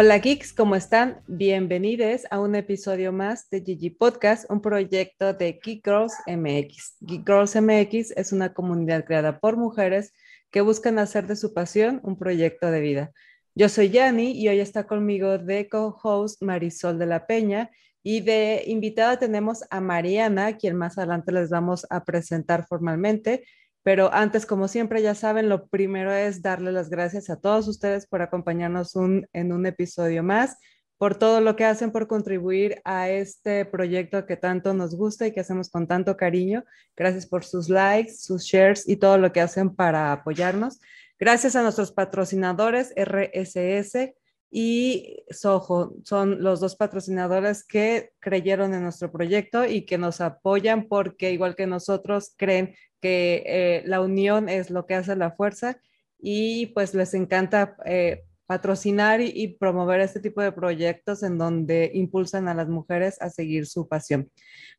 Hola geeks, ¿cómo están? Bienvenidos a un episodio más de Gigi Podcast, un proyecto de Geek Girls MX. Geek Girls MX es una comunidad creada por mujeres que buscan hacer de su pasión un proyecto de vida. Yo soy Yani y hoy está conmigo de co-host Marisol de la Peña y de invitada tenemos a Mariana, quien más adelante les vamos a presentar formalmente. Pero antes, como siempre, ya saben, lo primero es darle las gracias a todos ustedes por acompañarnos en un episodio más, por todo lo que hacen por contribuir a este proyecto que tanto nos gusta y que hacemos con tanto cariño. Gracias por sus likes, sus shares y todo lo que hacen para apoyarnos. Gracias a nuestros patrocinadores RSS y Soho. Son los dos patrocinadores que creyeron en nuestro proyecto y que nos apoyan porque igual que nosotros creen que eh, la unión es lo que hace la fuerza y pues les encanta eh, patrocinar y, promover este tipo de proyectos en donde impulsan a las mujeres a seguir su pasión.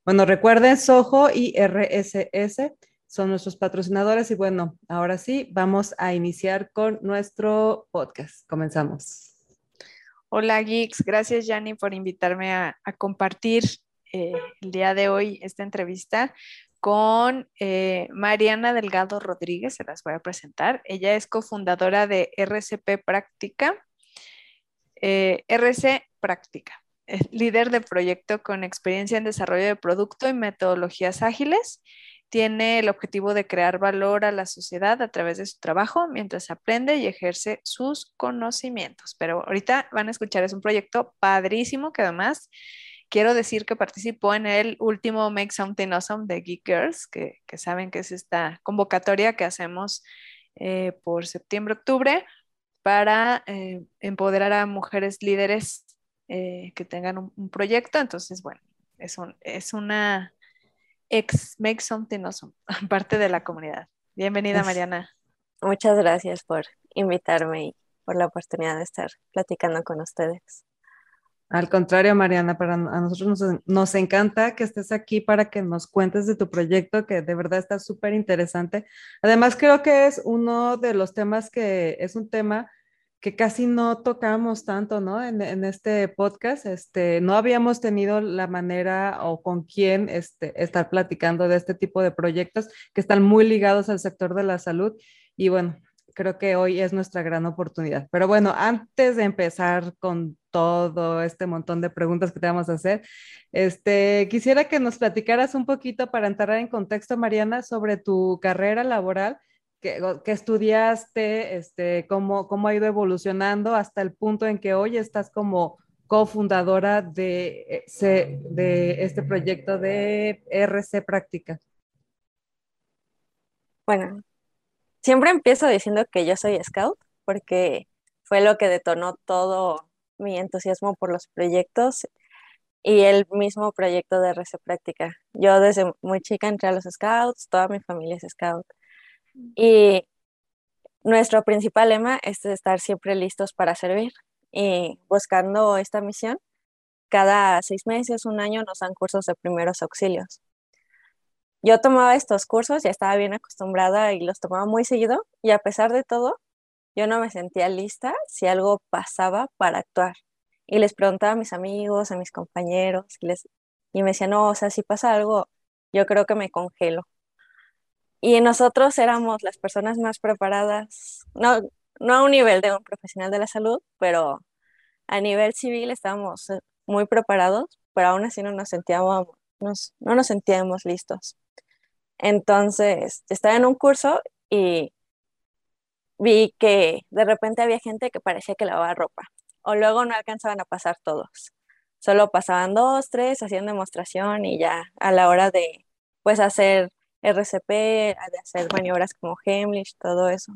Bueno, recuerden, Soho y RSS son nuestros patrocinadores y bueno, ahora sí, vamos a iniciar con nuestro podcast. Comenzamos. Hola Geeks, gracias Yanni por invitarme a, compartir eh, el día de hoy esta entrevista con eh, Mariana Delgado Rodríguez, se las voy a presentar. Ella es cofundadora de RCP Práctica, eh, RC Práctica, líder de proyecto con experiencia en desarrollo de producto y metodologías ágiles. Tiene el objetivo de crear valor a la sociedad a través de su trabajo mientras aprende y ejerce sus conocimientos. Pero ahorita van a escuchar, es un proyecto padrísimo que además quiero decir que participó en el último Make Something Awesome de Geek Girls, que, saben que es esta convocatoria que hacemos eh, por septiembre-octubre para eh, empoderar a mujeres líderes eh, que tengan un, proyecto. Entonces, bueno, es, es una ex Make Something Awesome, parte de la comunidad. Bienvenida, Mariana. Muchas gracias por invitarme y por la oportunidad de estar platicando con ustedes. Al contrario, Mariana, para a nosotros nos, encanta que estés aquí para que nos cuentes de tu proyecto, que de verdad está súper interesante. Además, creo que es uno de los temas que es un tema que casi no tocamos tanto, ¿no? En, este podcast, este, no habíamos tenido la manera o con quién este, estar platicando de este tipo de proyectos que están muy ligados al sector de la salud. Y bueno, creo que hoy es nuestra gran oportunidad. Pero bueno, antes de empezar con todo este montón de preguntas que te vamos a hacer, este, quisiera que nos platicaras un poquito para entrar en contexto, Mariana, sobre tu carrera laboral, que, estudiaste, este, cómo, cómo ha ido evolucionando hasta el punto en que hoy estás como cofundadora de, eh, de este proyecto de RC Práctica. Bueno, siempre empiezo diciendo que yo soy scout porque fue lo que detonó todo mi entusiasmo por los proyectos y el mismo proyecto de RC Práctica. Yo desde muy chica entré a los scouts, toda mi familia es scout. Y nuestro principal lema es estar siempre listos para servir y buscando esta misión. Cada seis meses, un año nos dan cursos de primeros auxilios yo tomaba estos cursos, ya estaba bien acostumbrada y los tomaba muy seguido y a pesar de todo, yo no me sentía lista si algo pasaba para actuar. Y les preguntaba a mis amigos, a mis compañeros, y, les, y me decían, no, o sea, si pasa algo, yo creo que me congelo. Y nosotros éramos las personas más preparadas, no, no a un nivel de un profesional de la salud, pero a nivel civil estábamos eh, muy preparados, pero aún así no nos sentíamos, no nos sentíamos listos. Entonces, estaba en un curso y vi que de repente había gente que parecía que lavaba ropa, o luego no alcanzaban a pasar todos. Solo pasaban dos, tres, hacían demostración y ya a la hora de pues hacer RCP, de hacer maniobras como Heimlich, todo eso.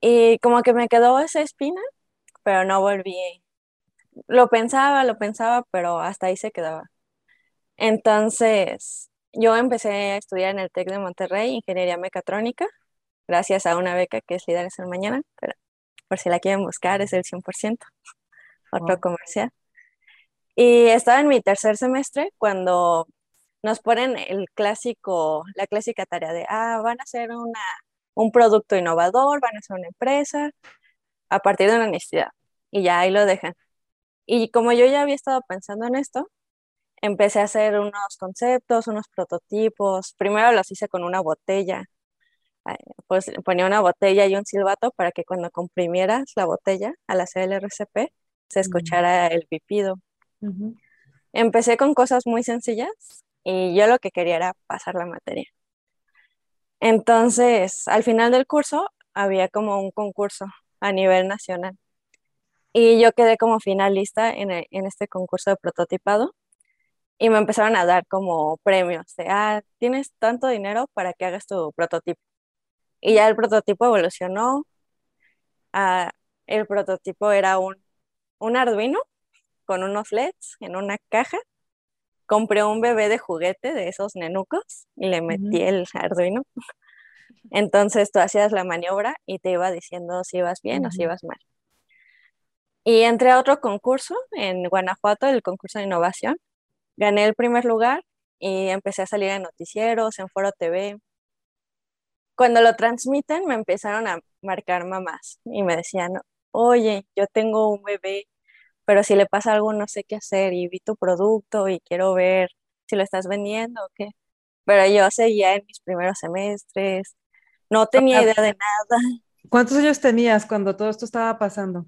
Y como que me quedó esa espina, pero no volví. Lo pensaba, lo pensaba, pero hasta ahí se quedaba. Entonces, yo empecé a estudiar en el TEC de Monterrey, Ingeniería Mecatrónica, gracias a una beca que es Líderes en Mañana, pero por si la quieren buscar es el 100%, otro comercial. Y estaba en mi tercer semestre cuando nos ponen el clásico, la clásica tarea de, ah, van a hacer una, un producto innovador, van a hacer una empresa a partir de una necesidad. y ya ahí lo dejan. Y como yo ya había estado pensando en esto, empecé a hacer unos conceptos, unos prototipos. Primero los hice con una botella. Pues ponía una botella y un silbato para que cuando comprimieras la botella al hacer el RCP se escuchara el pipido. Empecé con cosas muy sencillas y yo lo que quería era pasar la materia. Entonces, al final del curso había como un concurso a nivel nacional y yo quedé como finalista en, en este concurso de prototipado y me empezaron a dar como premios de, ah, tienes tanto dinero para que hagas tu prototipo. Y ya el prototipo evolucionó. Ah, el prototipo era un, un Arduino con unos LEDs en una caja. Compré un bebé de juguete de esos nenucos y le metí el Arduino. Entonces tú hacías la maniobra y te iba diciendo si ibas bien o si ibas mal. Y entré a otro concurso en Guanajuato, el concurso de innovación, gané el primer lugar y empecé a salir en noticieros, en Foro TV. Cuando lo transmiten, me empezaron a marcar mamás y me decían, oye, yo tengo un bebé, pero si le pasa algo no sé qué hacer y vi tu producto y quiero ver si lo estás vendiendo o qué. Pero yo seguía en mis primeros semestres, no tenía idea de nada. ¿Cuántos años tenías cuando todo esto estaba pasando?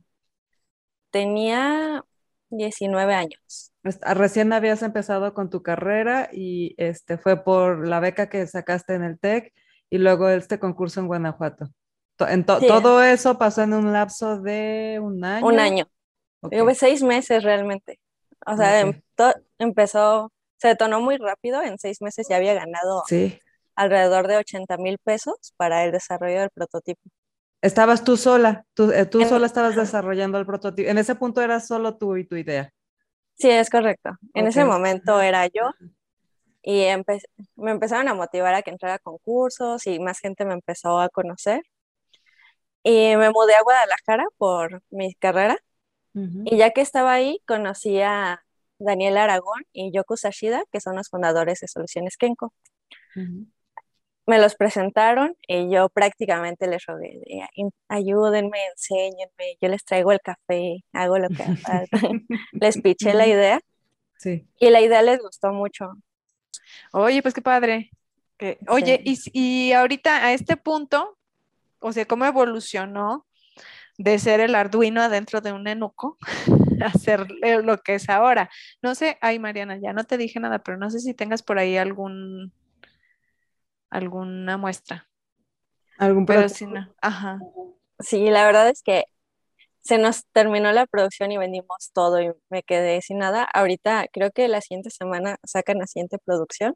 Tenía 19 años. Recién habías empezado con tu carrera y este fue por la beca que sacaste en el TEC y luego este concurso en Guanajuato. En Todo eso pasó en un lapso de un año. Un año. Okay. seis meses realmente. O sea, em, empezó, se detonó muy rápido, en seis meses ya había ganado alrededor de 80 mil pesos para el desarrollo del prototipo. Estabas tú sola, tú, eh, tú sola estabas desarrollando el prototipo. En ese punto era solo tú y tu idea. Sí, es correcto. En ese momento era yo y me empezaron a motivar a que entrara a concursos y más gente me empezó a conocer. Y me mudé a Guadalajara por mi carrera. Y ya que estaba ahí, conocí a Daniel Aragón y Yoku Sashida, que son los fundadores de Soluciones Kenko me los presentaron y yo prácticamente les rogué, ayúdenme, enséñenme, yo les traigo el café, hago lo que les piché la idea sí. y la idea les gustó mucho. Oye, pues qué padre. oye, y, y ahorita a este punto, o sea, ¿cómo evolucionó de ser el Arduino adentro de un enuco a ser lo que es ahora? No sé, ay Mariana, ya no te dije nada, pero no sé si tengas por ahí algún alguna muestra. ¿Algún Pero si no, ajá. Sí, la verdad es que se nos terminó la producción y vendimos todo y me quedé sin nada. Ahorita creo que la siguiente semana sacan la siguiente producción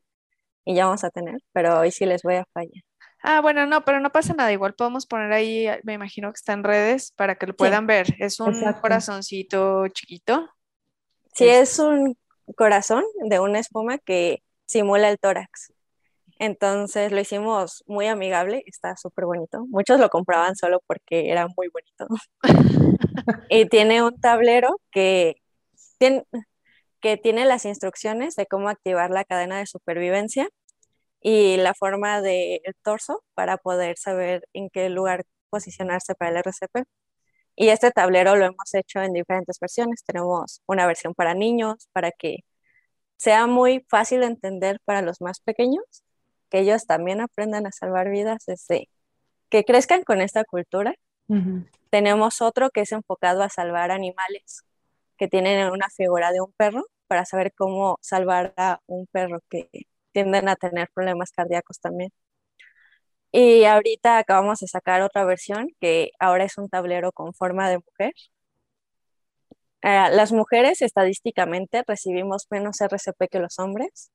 y ya vamos a tener, pero hoy sí les voy a fallar. Ah, bueno, no, pero no pasa nada. Igual podemos poner ahí, me imagino que está en redes para que lo puedan ver. Es un corazoncito chiquito. Sí, es un corazón de una espuma que simula el tórax. Entonces lo hicimos muy amigable, está súper bonito. Muchos lo compraban solo porque era muy bonito. y tiene un tablero que tiene, que tiene las instrucciones de cómo activar la cadena de supervivencia y la forma del torso para poder saber en qué lugar posicionarse para el RCP. Y este tablero lo hemos hecho en diferentes versiones. Tenemos una versión para niños, para que sea muy fácil de entender para los más pequeños que ellos también aprendan a salvar vidas desde que crezcan con esta cultura. Tenemos otro que es enfocado a salvar animales, que tienen una figura de un perro para saber cómo salvar a un perro que tienden a tener problemas cardíacos también. Y ahorita acabamos de sacar otra versión que ahora es un tablero con forma de mujer. Eh, las mujeres estadísticamente recibimos menos RCP que los hombres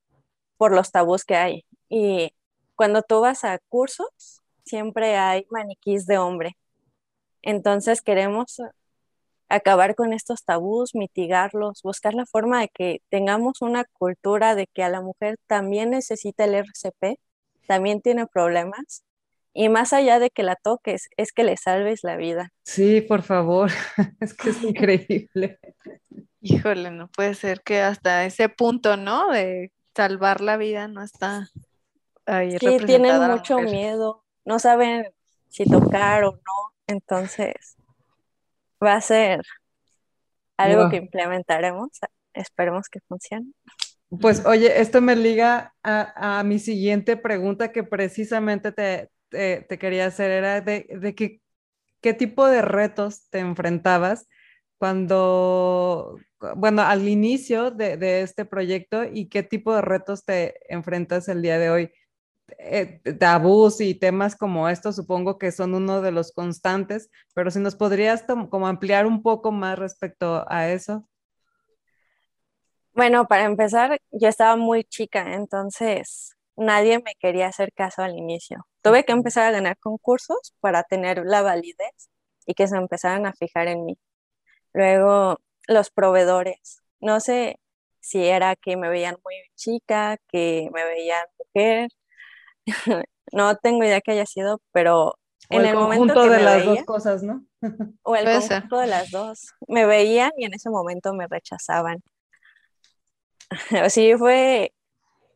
por los tabús que hay. Y cuando tú vas a cursos, siempre hay maniquís de hombre. Entonces queremos acabar con estos tabús, mitigarlos, buscar la forma de que tengamos una cultura de que a la mujer también necesita el RCP, también tiene problemas. Y más allá de que la toques, es que le salves la vida. Sí, por favor, es que es increíble. Híjole, no puede ser que hasta ese punto, ¿no? De salvar la vida no está sí, tienen mucho miedo, no saben si tocar o no, entonces va a ser algo que implementaremos, esperemos que funcione. Pues oye, esto me liga a, mi siguiente pregunta que precisamente te, te, quería hacer, era de, de qué, qué tipo de retos te enfrentabas cuando, bueno, al inicio de, de, este proyecto y qué tipo de retos te enfrentas el día de hoy. Eh, tabús y temas como estos supongo que son uno de los constantes, pero si nos podrías como ampliar un poco más respecto a eso. Bueno, para empezar, yo estaba muy chica, entonces nadie me quería hacer caso al inicio. Tuve que empezar a ganar concursos para tener la validez y que se empezaran a fijar en mí. Luego, los proveedores. No sé si era que me veían muy chica, que me veían mujer. no tengo idea que haya sido, pero en el, momento que de las dos cosas, ¿no? o el conjunto de las dos. Me veían y en ese momento me rechazaban. sí fue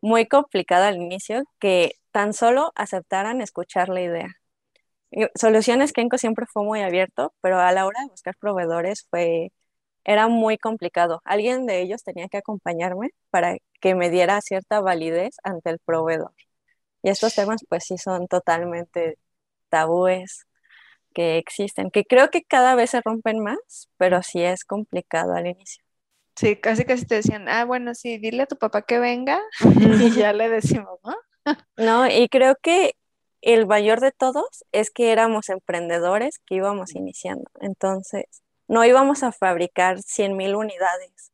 muy complicado al inicio que tan solo aceptaran escuchar la idea. Soluciones Kenko siempre fue muy abierto, pero a la hora de buscar proveedores fue era muy complicado. Alguien de ellos tenía que acompañarme para que me diera cierta validez ante el proveedor. Y estos temas pues sí son totalmente tabúes que existen, que creo que cada vez se rompen más, pero sí es complicado al inicio. Sí, casi casi te decían, ah, bueno, sí, dile a tu papá que venga y ya le decimos, ¿no? No, y creo que el mayor de todos es que éramos emprendedores que íbamos iniciando. Entonces, no íbamos a fabricar 100 mil unidades.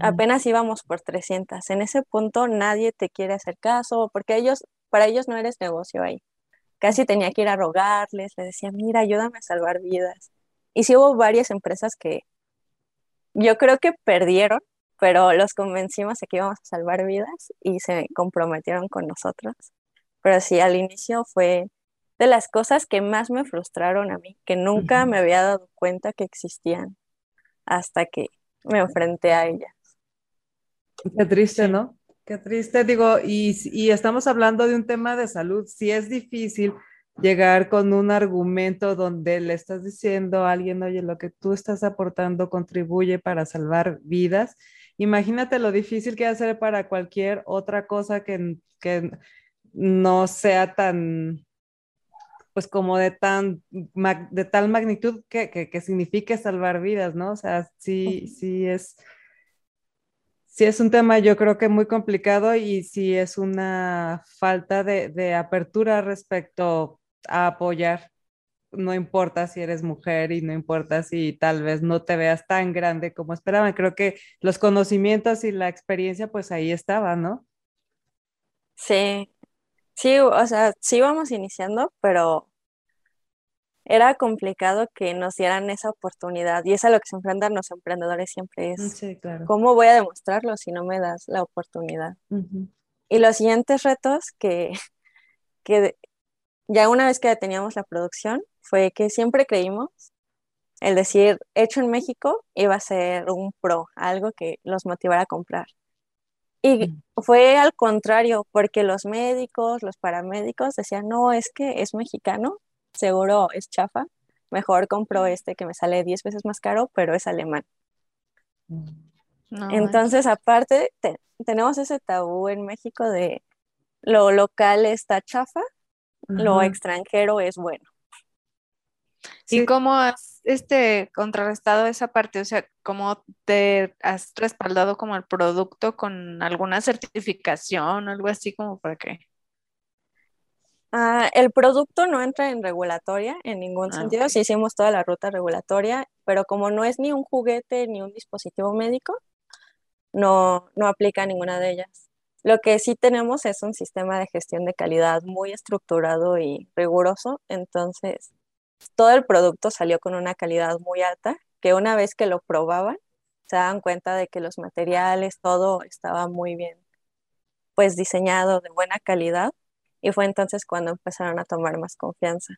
Apenas íbamos por 300. En ese punto nadie te quiere hacer caso porque ellos, para ellos no eres negocio ahí. Casi tenía que ir a rogarles, le decía, mira, ayúdame a salvar vidas. Y sí hubo varias empresas que yo creo que perdieron, pero los convencimos de que íbamos a salvar vidas y se comprometieron con nosotros. Pero sí, al inicio fue de las cosas que más me frustraron a mí, que nunca me había dado cuenta que existían hasta que me enfrenté a ellas. Qué triste, ¿no? Qué triste, digo, y, y estamos hablando de un tema de salud. Si es difícil llegar con un argumento donde le estás diciendo a alguien, oye, lo que tú estás aportando contribuye para salvar vidas. Imagínate lo difícil que hacer para cualquier otra cosa que, que no sea tan, pues como de tan, de tal magnitud que, que, signifique salvar vidas, ¿no? O sea, sí, sí es, sí es un tema yo creo que muy complicado y sí es una falta de, apertura respecto a apoyar. No importa si eres mujer y no importa si tal vez no te veas tan grande como esperaban. Creo que los conocimientos y la experiencia, pues ahí estaba, ¿no? Sí, sí, o sea, sí íbamos iniciando, pero era complicado que nos dieran esa oportunidad y es a lo que se enfrentan los emprendedores siempre es, sí, claro. ¿cómo voy a demostrarlo si no me das la oportunidad? Y los siguientes retos que, que ya una vez que teníamos la producción, fue que siempre creímos el decir hecho en México iba a ser un pro, algo que los motivara a comprar. Y mm. fue al contrario, porque los médicos, los paramédicos decían, no, es que es mexicano, seguro es chafa, mejor compro este que me sale 10 veces más caro, pero es alemán. Entonces, aparte, tenemos ese tabú en México de lo local está chafa lo extranjero es bueno. ¿Y cómo has este, contrarrestado esa parte? O sea, ¿cómo te has respaldado como el producto con alguna certificación o algo así como para qué? Ah, el producto no entra en regulatoria en ningún ah, sentido. Sí hicimos toda la ruta regulatoria, pero como no es ni un juguete ni un dispositivo médico, no, no aplica ninguna de ellas. Lo que sí tenemos es un sistema de gestión de calidad muy estructurado y riguroso, entonces todo el producto salió con una calidad muy alta, que una vez que lo probaban, se dan cuenta de que los materiales, todo estaba muy bien, pues diseñado de buena calidad, y fue entonces cuando empezaron a tomar más confianza.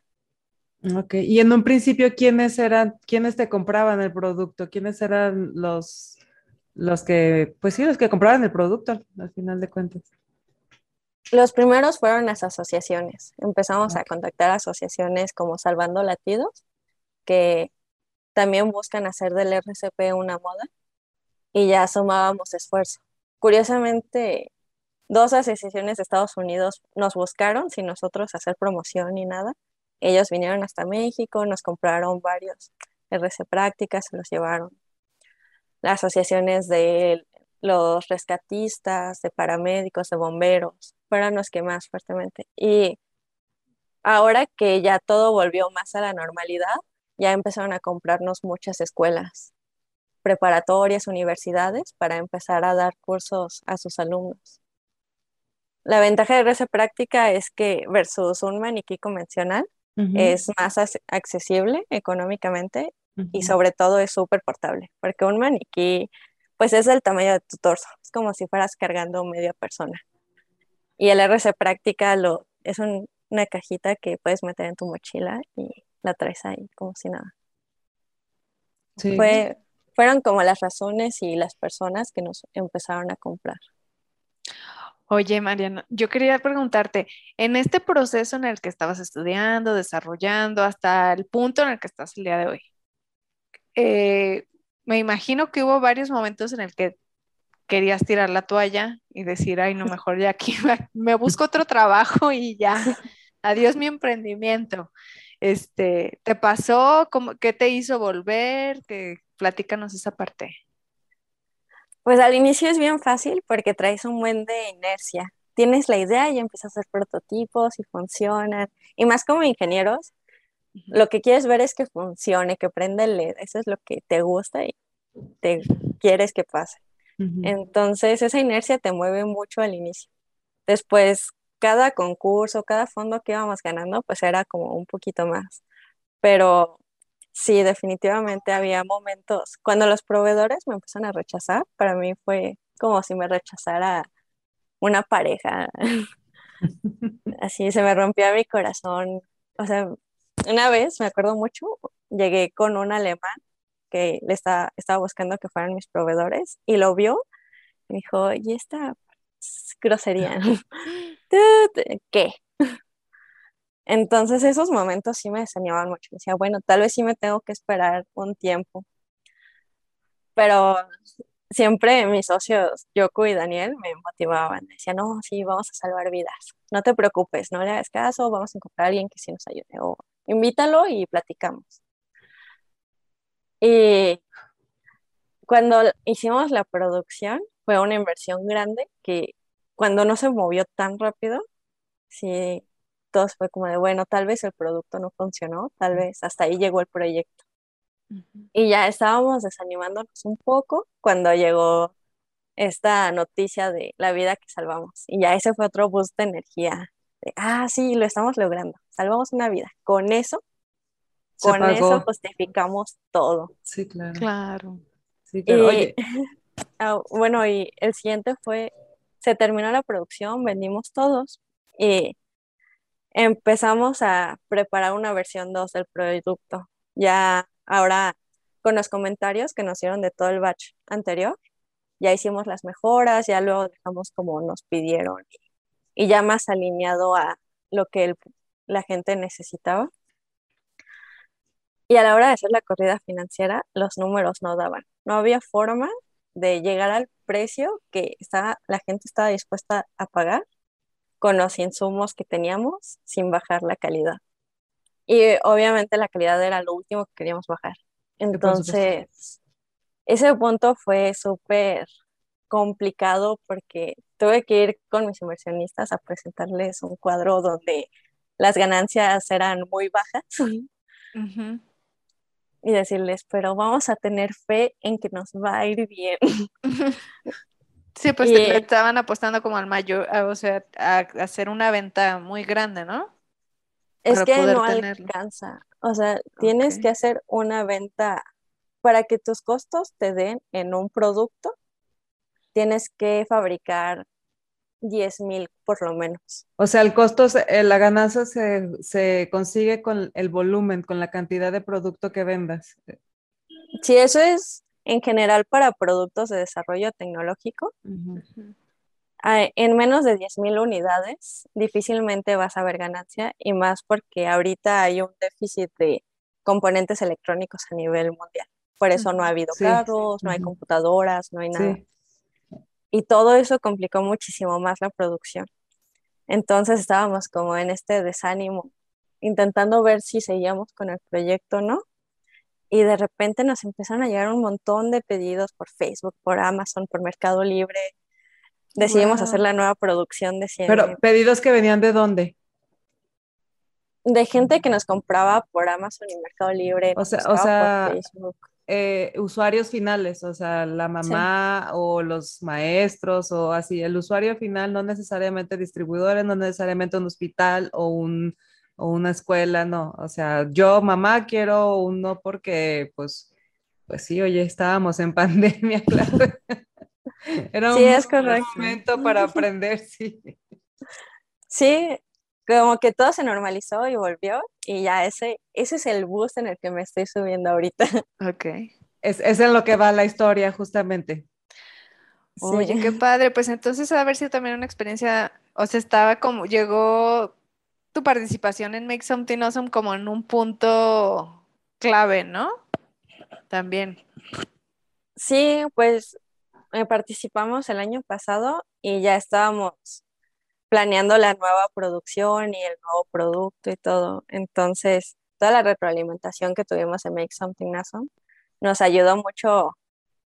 Ok, y en un principio, ¿quiénes eran, quiénes te compraban el producto? ¿Quiénes eran los, los que, pues sí, los que compraban el producto al final de cuentas. Los primeros fueron las asociaciones. Empezamos a contactar asociaciones como Salvando Latidos, que también buscan hacer del RCP una moda y ya sumábamos esfuerzo. Curiosamente, dos asociaciones de Estados Unidos nos buscaron sin nosotros hacer promoción ni nada. Ellos vinieron hasta México, nos compraron varios RC prácticas, se los llevaron. Las asociaciones de los rescatistas, de paramédicos, de bomberos, fueron los que más fuertemente. Y ahora que ya todo volvió más a la normalidad, ya empezaron a comprarnos muchas escuelas preparatorias, universidades, para empezar a dar cursos a sus alumnos. La ventaja de RC Práctica es que versus un maniquí convencional es más accesible económicamente y sobre todo es súper portable, porque un maniquí pues es el tamaño de tu torso, es como si fueras cargando media persona. Y el RC Práctica lo, es una cajita que puedes meter en tu mochila y la traes ahí como si nada. Fue, fueron como las razones y las personas que nos empezaron a comprar. Oye, Mariana, yo quería preguntarte, en este proceso en el que estabas estudiando, desarrollando, hasta el punto en el que estás el día de hoy, eh, me imagino que hubo varios momentos en el que querías tirar la toalla y decir, ay, no, mejor ya aquí me busco otro trabajo y ya, adiós mi emprendimiento. Este, ¿te pasó? ¿Qué te hizo volver? Que, platícanos esa parte. Pues al inicio es bien fácil porque traes un buen de inercia. Tienes la idea y empiezas a hacer prototipos y funcionan. Y más como ingenieros, lo que quieres ver es que funcione, que prenda el LED. Eso es lo que te gusta y te quieres que pase. Entonces, esa inercia te mueve mucho al inicio. Después, cada concurso, cada fondo que íbamos ganando, pues era como un poquito más. Pero sí, definitivamente había momentos, cuando los proveedores me empezaron a rechazar, para mí fue como si me rechazara una pareja. Así se me rompía mi corazón. O sea, una vez, me acuerdo mucho, llegué con un alemán que le estaba, estaba buscando que fueran mis proveedores y lo vio y dijo, ¿y esta grosería? ¿Qué? Entonces esos momentos sí me desanimaban mucho. Decía, bueno, tal vez sí me tengo que esperar un tiempo. Pero siempre mis socios, Yoko y Daniel, me motivaban. Decían, no, sí, vamos a salvar vidas. No te preocupes, no le hagas caso, vamos a encontrar a alguien que sí nos ayude. O invítalo y platicamos. Y cuando hicimos la producción, fue una inversión grande que cuando no se movió tan rápido, sí, todo fue como de, bueno, tal vez el producto no funcionó, tal vez hasta ahí llegó el proyecto. Y ya estábamos desanimándonos un poco cuando llegó esta noticia de la vida que salvamos. Y ya ese fue otro boost de energía. De, ah, sí, lo estamos logrando. Salvamos una vida. Con eso, con eso justificamos todo. Sí, claro. Claro. Sí, claro. Oye. Ah, bueno, y el siguiente fue, se terminó la producción, vendimos todos y empezamos a preparar una versión 2 del producto. Ya ahora con los comentarios que nos dieron de todo el batch anterior, ya hicimos las mejoras, ya luego dejamos como nos pidieron y, ya más alineado a lo que la gente necesitaba. Y a la hora de hacer la corrida financiera, los números no daban. No había forma de llegar al precio que la gente estaba dispuesta a pagar con los insumos que teníamos sin bajar la calidad. Y obviamente la calidad era lo último que queríamos bajar. Entonces, ese punto fue súper complicado porque tuve que ir con mis inversionistas a presentarles un cuadro donde las ganancias eran muy bajas y decirles, pero vamos a tener fe en que nos va a ir bien. Sí, pues te estaban apostando como al mayor, o sea, a, hacer una venta muy grande, ¿no? Es que no alcanza. O sea, tienes que hacer una venta para que tus costos te den en un producto. Tienes que fabricar 10 mil por lo menos. O sea, el costo, eh, la ganancia se, se, consigue con el volumen, con la cantidad de producto que vendas. Sí, eso es en general para productos de desarrollo tecnológico. En menos de 10.000 unidades difícilmente vas a ver ganancia y más porque ahorita hay un déficit de componentes electrónicos a nivel mundial. Por eso no ha habido carros, no hay computadoras, no hay nada. Y todo eso complicó muchísimo más la producción. Entonces estábamos como en este desánimo, intentando ver si seguíamos con el proyecto o no. Y de repente nos empezaron a llegar un montón de pedidos por Facebook, por Amazon, por Mercado Libre. Decidimos hacer la nueva producción de 100. Pero pedidos que venían de dónde? De gente que nos compraba por Amazon y Mercado Libre. O sea, o sea eh, usuarios finales, o sea, la mamá o los maestros o así. El usuario final no necesariamente distribuidores, no necesariamente un hospital o un o una escuela, no. O sea, yo, mamá, quiero uno porque, pues, pues sí, oye, estábamos en pandemia, claro. Era un es momento para aprender, sí. Sí, como que todo se normalizó y volvió y ya ese, ese es el bus en el que me estoy subiendo ahorita. Ok. Es, es en lo que va la historia, justamente. Oye, qué padre. Pues entonces, a ver si también una experiencia, o sea, estaba como, llegó tu participación en Make Something Awesome como en un punto clave, ¿no? También. Sí, pues eh, participamos el año pasado y ya estábamos planeando la nueva producción y el nuevo producto y todo. Entonces, toda la retroalimentación que tuvimos en Make Something Awesome nos ayudó mucho,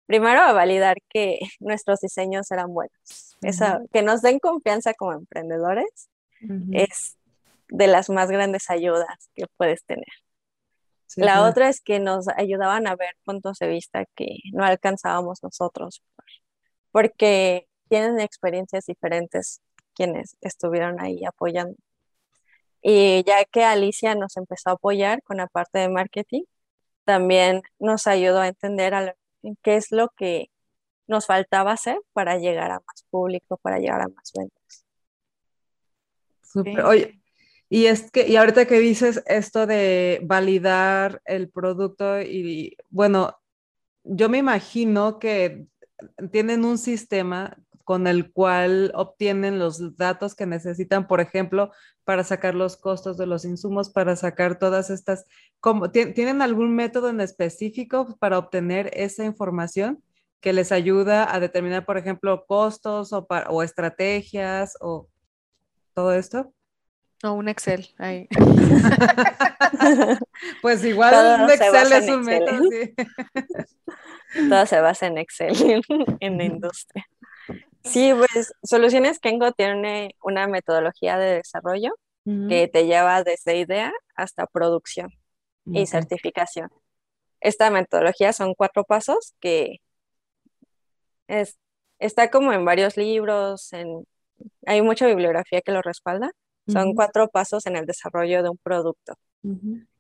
primero a validar que nuestros diseños eran buenos. que nos den confianza como emprendedores es de las más grandes ayudas que puedes tener. la otra es que nos ayudaban a ver puntos de vista que no alcanzábamos nosotros, porque tienen experiencias diferentes quienes estuvieron ahí apoyando. Y ya que Alicia nos empezó a apoyar con la parte de marketing, también nos ayudó a entender qué es lo que nos faltaba hacer para llegar a más público, para llegar a más ventas. Oye, y es que, y ahorita que dices esto de validar el producto y, bueno, yo me imagino que tienen un sistema con el cual obtienen los datos que necesitan, por ejemplo, para sacar los costos de los insumos, para sacar todas estas, como, ¿tienen algún método en específico para obtener esa información que les ayuda a determinar, por ejemplo, costos o, o estrategias o todo esto? O un Excel, ahí. pues igual un Excel es un método. Todo se basa en Excel en la industria. Sí, pues Soluciones Kengo tiene una metodología de desarrollo que te lleva desde idea hasta producción y certificación. Esta metodología son cuatro pasos que es, está como en varios libros, en, hay mucha bibliografía que lo respalda son cuatro pasos en el desarrollo de un producto.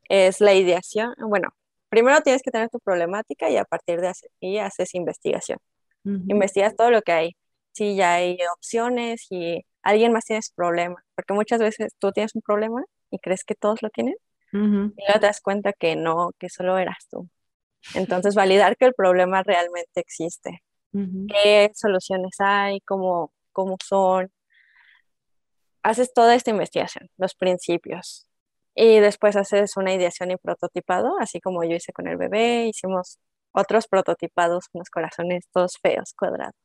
Es la ideación. Bueno, primero tienes que tener tu problemática y a partir de ahí haces investigación. Investigas todo lo que hay. Si ya hay opciones y alguien más tiene problema, porque muchas veces tú tienes un problema y crees que todos lo tienen y luego te das cuenta que no, que solo eras tú. Entonces, validar que el problema realmente existe. ¿Qué soluciones hay? ¿Cómo, cómo son? Haces toda esta investigación, los principios, y después haces una ideación y prototipado, así como yo hice con el bebé, hicimos otros prototipados, unos corazones todos feos, cuadrados.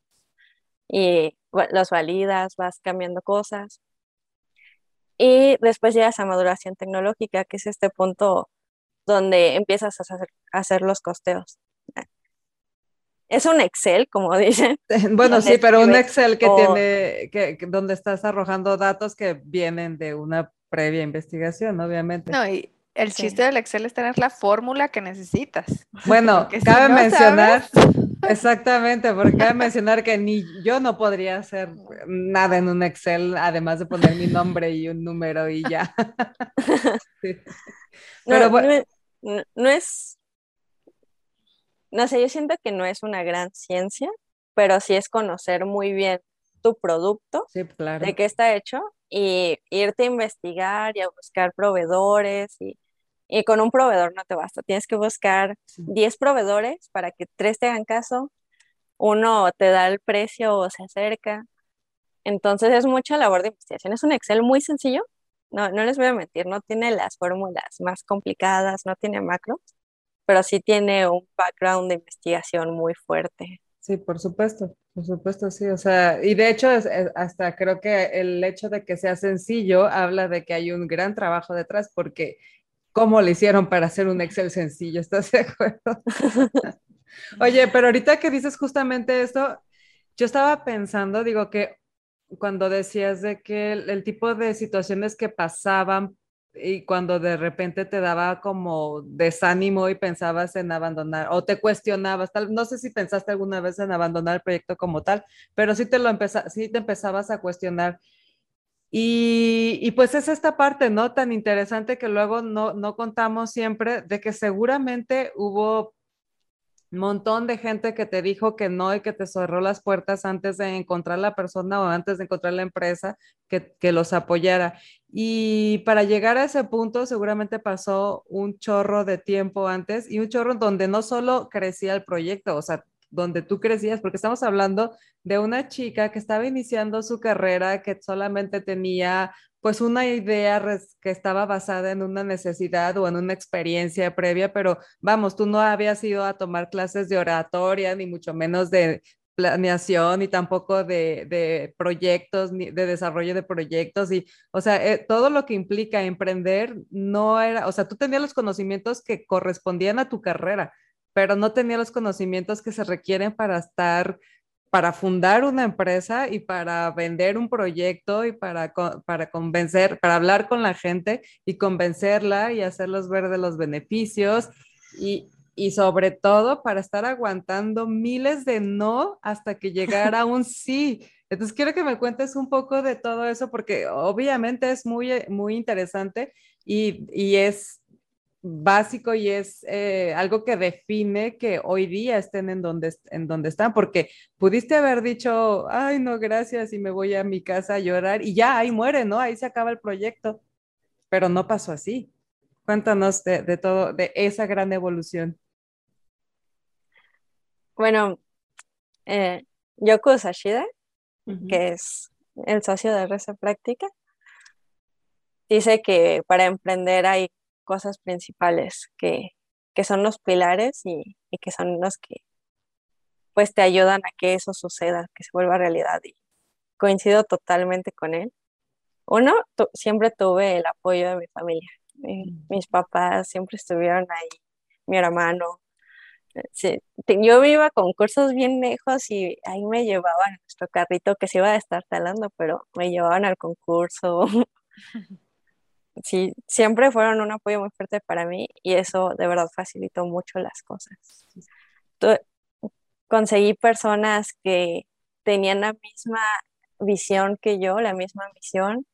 Y los validas, vas cambiando cosas. Y después llegas a maduración tecnológica, que es este punto donde empiezas a hacer, a hacer los costeos es un Excel, como dicen. Bueno, sí, pero un Excel que tiene, que, donde estás arrojando datos que vienen de una previa investigación, obviamente. No, y el chiste del Excel es tener la fórmula que necesitas. Bueno, cabe mencionar, exactamente, porque cabe mencionar que ni yo no podría hacer nada en un Excel, además de poner mi nombre y un número y ya. Pero bueno. no es no sé, yo siento que no es una gran ciencia, pero sí es conocer muy bien tu producto, de qué está hecho, y irte a investigar y a buscar proveedores. Y, con un proveedor no te basta, tienes que buscar 10 proveedores para que tres te hagan caso, uno te da el precio o se acerca. Entonces es mucha labor de investigación. Es un Excel muy sencillo, no, no les voy a mentir, no tiene las fórmulas más complicadas, no tiene macros, pero sí tiene un background de investigación muy fuerte. Sí, por supuesto, por supuesto, sí. O sea, y de hecho, hasta creo que el hecho de que sea sencillo habla de que hay un gran trabajo detrás, porque ¿cómo le hicieron para hacer un Excel sencillo? ¿Estás de acuerdo? Oye, pero ahorita que dices justamente esto, yo estaba pensando, digo que cuando decías de que el tipo de situaciones que pasaban y cuando de repente te daba como desánimo y pensabas en abandonar o te cuestionabas, tal, no sé si pensaste alguna vez en abandonar el proyecto como tal, pero sí te lo empeza, sí te empezabas a cuestionar. Y, y, pues es esta parte, ¿no? Tan interesante que luego no, no contamos siempre de que seguramente hubo montón de gente que te dijo que no y que te cerró las puertas antes de encontrar la persona o antes de encontrar la empresa que, que, los apoyara. Y para llegar a ese punto seguramente pasó un chorro de tiempo antes y un chorro donde no solo crecía el proyecto, o sea, donde tú crecías, porque estamos hablando de una chica que estaba iniciando su carrera, que solamente tenía pues una idea que estaba basada en una necesidad o en una experiencia previa, pero vamos, tú no habías ido a tomar clases de oratoria, ni mucho menos de planeación, ni tampoco de, proyectos, ni de desarrollo de proyectos, y, o sea, eh, todo lo que implica emprender no era, o sea, tú tenías los conocimientos que correspondían a tu carrera, pero no tenías los conocimientos que se requieren para estar para fundar una empresa y para vender un proyecto y para, para convencer, para hablar con la gente y convencerla y hacerlos ver de los beneficios y, y sobre todo para estar aguantando miles de no hasta que llegara un sí. Entonces quiero que me cuentes un poco de todo eso porque obviamente es muy, muy interesante y, y es básico y es eh, algo que define que hoy día estén en donde, en donde están, porque pudiste haber dicho, ay, no, gracias, y me voy a mi casa a llorar, y ya ahí muere, ¿no? Ahí se acaba el proyecto, pero no pasó así. Cuéntanos de, todo, de esa gran evolución. Bueno, eh, Yoku Sashida, que es el socio de Reza Práctica, dice que para emprender hay cosas principales que, son los pilares y, que son los que pues te ayudan a que eso suceda, que se vuelva realidad. Y coincido totalmente con él. Uno, siempre tuve el apoyo de mi familia. Mm. mis papás siempre estuvieron ahí, mi hermano. yo iba con cursos bien lejos y ahí me llevaban nuestro carrito que se iba a estar talando, pero me llevaban al concurso. sí, siempre fueron un apoyo muy fuerte para mí y eso de verdad facilitó mucho las cosas. conseguí personas que tenían la misma visión que yo, la misma visión,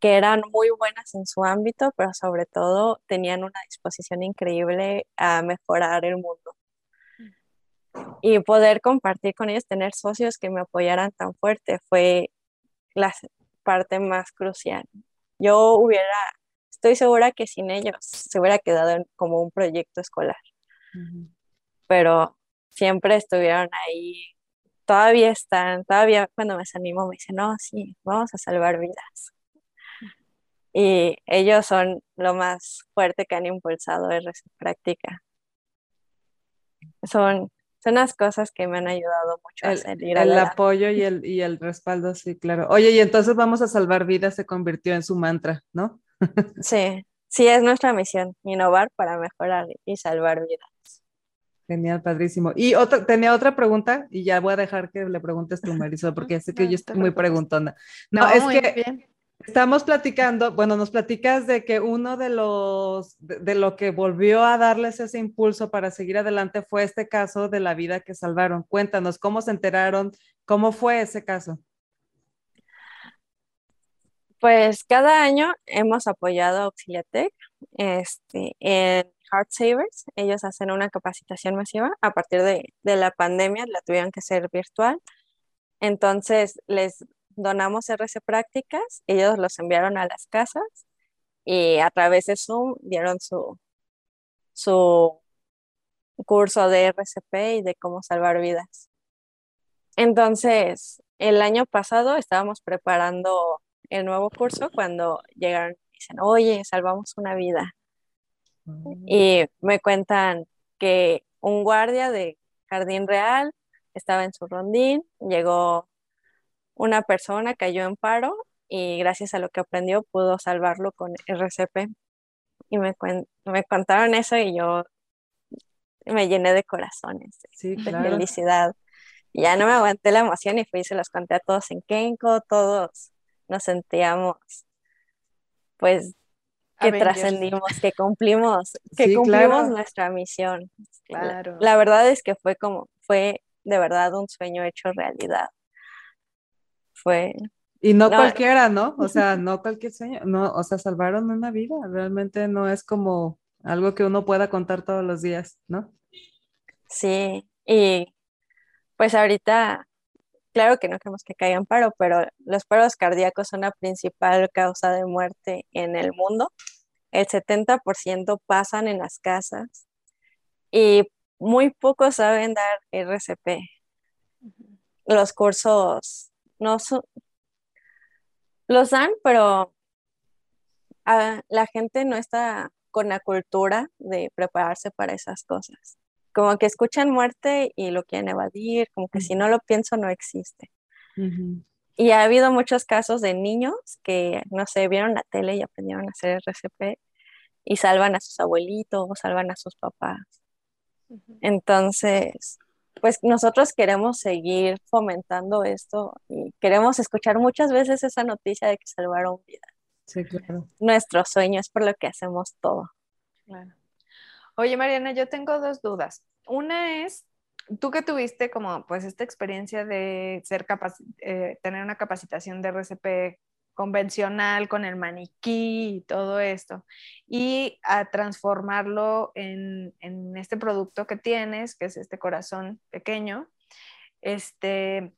que eran muy buenas en su ámbito, pero sobre todo tenían una disposición increíble a mejorar el mundo. Y poder compartir con ellos, tener socios que me apoyaran tan fuerte, fue la parte más crucial yo hubiera, estoy segura que sin ellos se hubiera quedado como un proyecto escolar. Pero siempre estuvieron ahí, todavía están, todavía cuando me desanimo me dicen, no, sí, vamos a salvar vidas. Y ellos son lo más fuerte que han impulsado RC Práctica. Son son las cosas que me han ayudado mucho el, a salir El apoyo y el, y el respaldo, sí, claro. Oye, y entonces vamos a salvar vidas se convirtió en su mantra, ¿no? sí, sí, es nuestra misión, innovar para mejorar y salvar vidas. Genial, padrísimo. Y otra, tenía otra pregunta y ya voy a dejar que le preguntes tú, Marisol, porque sé que yo estoy muy preguntona. No, es que Estamos platicando, bueno, nos platicas de que uno de los, de, lo que volvió a darles ese impulso para seguir adelante fue este caso de la vida que salvaron. Cuéntanos, ¿cómo se enteraron? ¿Cómo fue ese caso? Pues cada año hemos apoyado a Auxiliatec este, en Heart Savers. Ellos hacen una capacitación masiva. A partir de, de la pandemia la tuvieron que ser virtual. Entonces les donamos RC prácticas, ellos los enviaron a las casas y a través de Zoom dieron su, su curso de RCP y de cómo salvar vidas. Entonces, el año pasado estábamos preparando el nuevo curso cuando llegaron y dicen, oye, salvamos una vida. Mm. Y me cuentan que un guardia de Jardín Real estaba en su rondín, llegó una persona, cayó en paro y gracias a lo que aprendió pudo salvarlo con RCP. Y me, me contaron eso y yo me llené de corazones, Sí, de claro. felicidad. Y ya no me aguanté la emoción y fui y se los conté a todos en Kenko, todos nos sentíamos pues que trascendimos, que cumplimos, que Sí, cumplimos claro. nuestra misión. La- Claro. La, verdad es que fue como, fue de verdad un sueño hecho realidad. Fue, Y no, No. cualquiera, ¿no? O sea, no cualquier sueño, no, o sea, salvaron una vida, realmente no es como algo que uno pueda contar todos los días, ¿no? sí, y pues ahorita, claro que no queremos que caigan paro, pero los paros cardíacos son la principal causa de muerte en el mundo. El 70% pasan en las casas y muy pocos saben dar RCP. Los cursos no son, los dan, pero ah, la gente no está con la cultura de prepararse para esas cosas. Como que escuchan muerte y lo quieren evadir, como que si no lo pienso no existe. Y ha habido muchos casos de niños que, no sé, vieron la tele y aprendieron a hacer RCP y salvan a sus abuelitos o salvan a sus papás. Entonces, pues nosotros queremos seguir fomentando esto y queremos escuchar muchas veces esa noticia de que salvaron vida. Sí, claro. Nuestro sueño es por lo que hacemos todo. Claro. Oye, Mariana, yo tengo dos dudas. Una es, tú que tuviste como pues esta experiencia de ser capaz, eh, tener una capacitación de RCP convencional con el maniquí y todo esto, y a transformarlo en, en este producto que tienes, que es este corazón pequeño, este,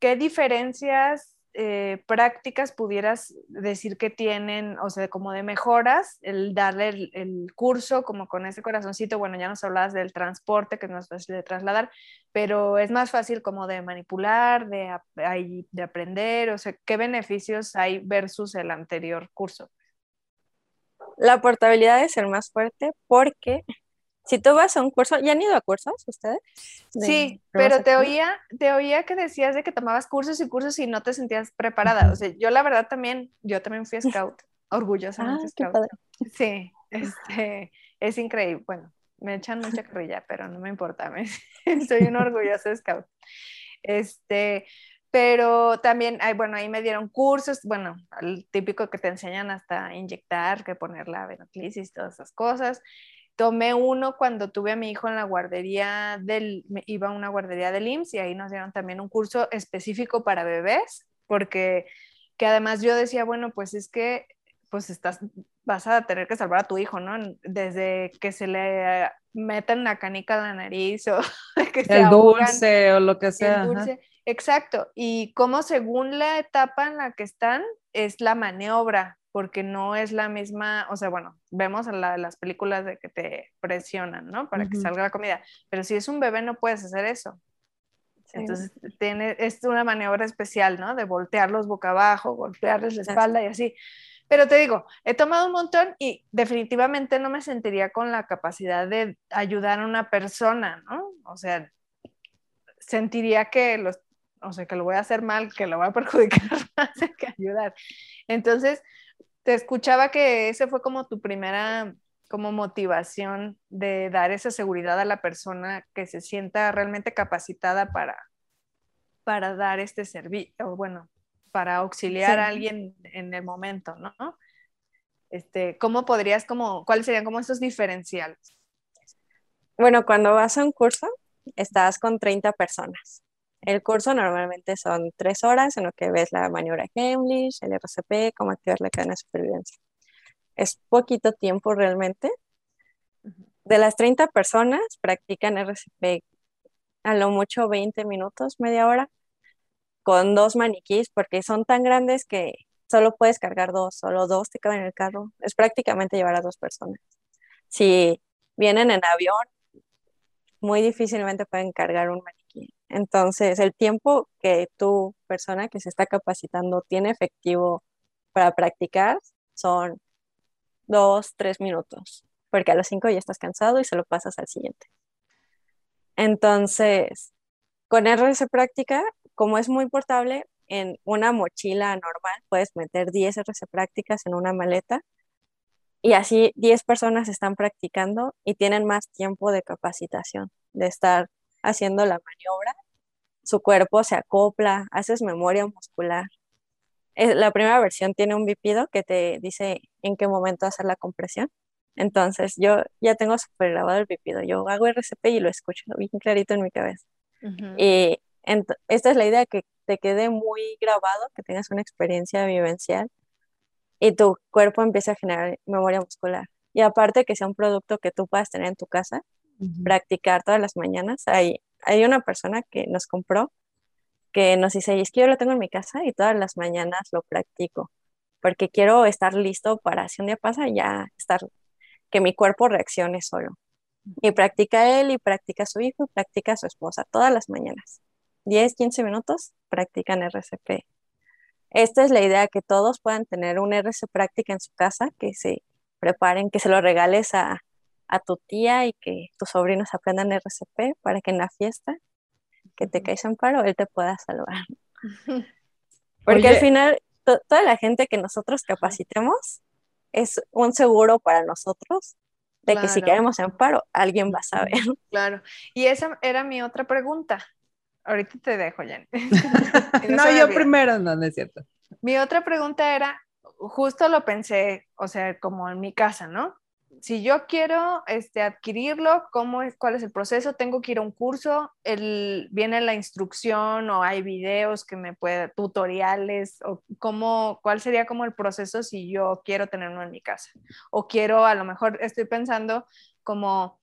¿qué diferencias eh, prácticas pudieras decir que tienen, o sea, como de mejoras, el darle el, curso como con ese corazoncito, bueno, ya nos hablabas del transporte, que no es fácil de trasladar, pero es más fácil como de manipular, de, de aprender, o sea, ¿qué beneficios hay versus el anterior curso? La portabilidad es el más fuerte porque si tú vas a un curso, ¿ya han ido a cursos ustedes? De, sí, pero te oía, te oía que decías de que tomabas cursos y cursos y no te sentías preparada. O sea, yo la verdad también, yo también fui scout, orgullosamente ah, scout. Sí, este, es increíble. Bueno, me echan mucha carrilla, pero no me importa, me, soy un orgulloso scout. Este, pero también, ay, bueno, ahí me dieron cursos, bueno, el típico que te enseñan hasta inyectar, que poner la venoclisis, todas esas cosas tomé uno cuando tuve a mi hijo en la guardería del, iba a una guardería del IMSS y ahí nos dieron también un curso específico para bebés, porque que además yo decía, bueno, pues es que pues estás, vas a tener que salvar a tu hijo, ¿no? Desde que se le metan la canica a la nariz o que se el ahogan, dulce o lo que sea. el dulce. Exacto, y como según la etapa en la que están, es la maniobra, porque no es la misma, o sea, bueno, vemos en la, las películas de que te presionan, ¿no? Para uh -huh. que salga la comida, pero si es un bebé no puedes hacer eso. Sí. Entonces, tiene, es una maniobra especial, ¿no? De voltearlos boca abajo, golpearles la espalda y así. Pero te digo, he tomado un montón y definitivamente no me sentiría con la capacidad de ayudar a una persona, ¿no? O sea, sentiría que los, o sea, que lo voy a hacer mal, que lo voy a perjudicar más que ayudar. Entonces, te escuchaba que ese fue como tu primera como motivación de dar esa seguridad a la persona que se sienta realmente capacitada para, para dar este servicio, bueno, para auxiliar sí. a alguien en el momento, ¿no? Este, ¿Cómo podrías, como, cuáles serían como estos diferenciales? Bueno, cuando vas a un curso, estás con 30 personas. El curso normalmente son tres horas en lo que ves la maniobra Heimlich, el RCP, cómo activar la cadena de supervivencia. Es poquito tiempo realmente. De las 30 personas, practican RCP a lo mucho 20 minutos, media hora, con dos maniquís, porque son tan grandes que solo puedes cargar dos, solo dos te caben en el carro. Es prácticamente llevar a dos personas. Si vienen en avión, muy difícilmente pueden cargar un maniquí. Entonces, el tiempo que tu persona que se está capacitando tiene efectivo para practicar son dos, tres minutos, porque a los cinco ya estás cansado y se lo pasas al siguiente. Entonces, con RS práctica, como es muy portable, en una mochila normal puedes meter 10 RC prácticas en una maleta y así 10 personas están practicando y tienen más tiempo de capacitación, de estar haciendo la maniobra. Su cuerpo se acopla, haces memoria muscular. Eh, la primera versión tiene un bipido que te dice en qué momento hacer la compresión. Entonces yo ya tengo super grabado el bipido. Yo hago RCP y lo escucho bien clarito en mi cabeza. Y esta es la idea, que te quede muy grabado, que tengas una experiencia vivencial y tu cuerpo empieza a generar memoria muscular. Y aparte que sea un producto que tú puedas tener en tu casa, practicar todas las mañanas. Hay, hay una persona que nos compró que nos dice, es que yo lo tengo en mi casa y todas las mañanas lo practico, porque quiero estar listo para si un día pasa ya estar, que mi cuerpo reaccione solo. Y practica él y practica su hijo y practica su esposa todas las mañanas. 10, 15 minutos practican RCP. Esta es la idea, que todos puedan tener un RC práctica en su casa, que se preparen, que se lo regales a, tu tía y que tus sobrinos aprendan RCP para que en la fiesta que te caes en paro, él te pueda salvar. Porque al final, toda la gente que nosotros capacitemos es un seguro para nosotros de que si caemos en paro, alguien va a saber. Claro. Y esa era mi otra pregunta. Ahorita te dejo, Jen. no, yo primero, no, no es cierto. Mi otra pregunta era, justo lo pensé, o sea, como en mi casa, ¿no? Si yo quiero este, adquirirlo, ¿cómo es, ¿cuál es el proceso? ¿Tengo que ir a un curso? El, ¿Viene la instrucción o hay videos que me pueden, tutoriales? O cómo, ¿Cuál sería como el proceso si yo quiero tener uno en mi casa? O quiero, a lo mejor estoy pensando como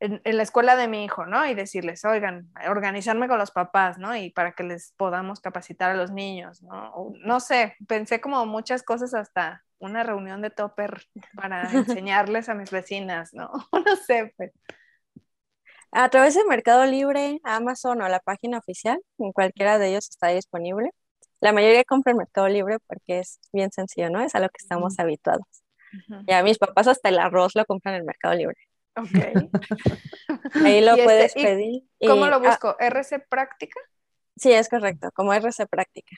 en, la escuela de mi hijo, ¿no? Y decirles, oigan, organizarme con los papás, ¿no? Y para que les podamos capacitar a los niños, ¿no? no sé, pensé como muchas cosas hasta una reunión de topper para enseñarles a mis vecinas, ¿no? no sé, pues. A través de Mercado Libre, Amazon o la página oficial, en cualquiera de ellos está disponible. La mayoría compra en Mercado Libre porque es bien sencillo, ¿no? Es a lo que estamos habituados. Y a mis papás hasta el arroz lo compran en Mercado Libre. Ok. Ahí lo este, puedes pedir. ¿Cómo lo ah, busco? ¿RC Práctica? Sí, es correcto, como RC Práctica.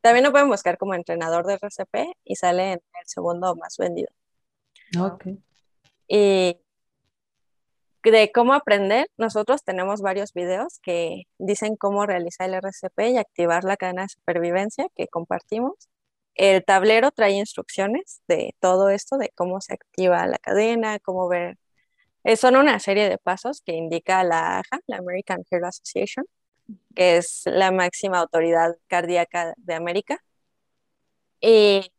También lo pueden buscar como entrenador de RCP y sale en el segundo más vendido. Ok. Y de cómo aprender, nosotros tenemos varios videos que dicen cómo realizar el RCP y activar la cadena de supervivencia que compartimos. El tablero trae instrucciones de todo esto, de cómo se activa la cadena, cómo ver son una serie de pasos que indica la AHA, la American Heart Association, que es la máxima autoridad cardíaca de América. Y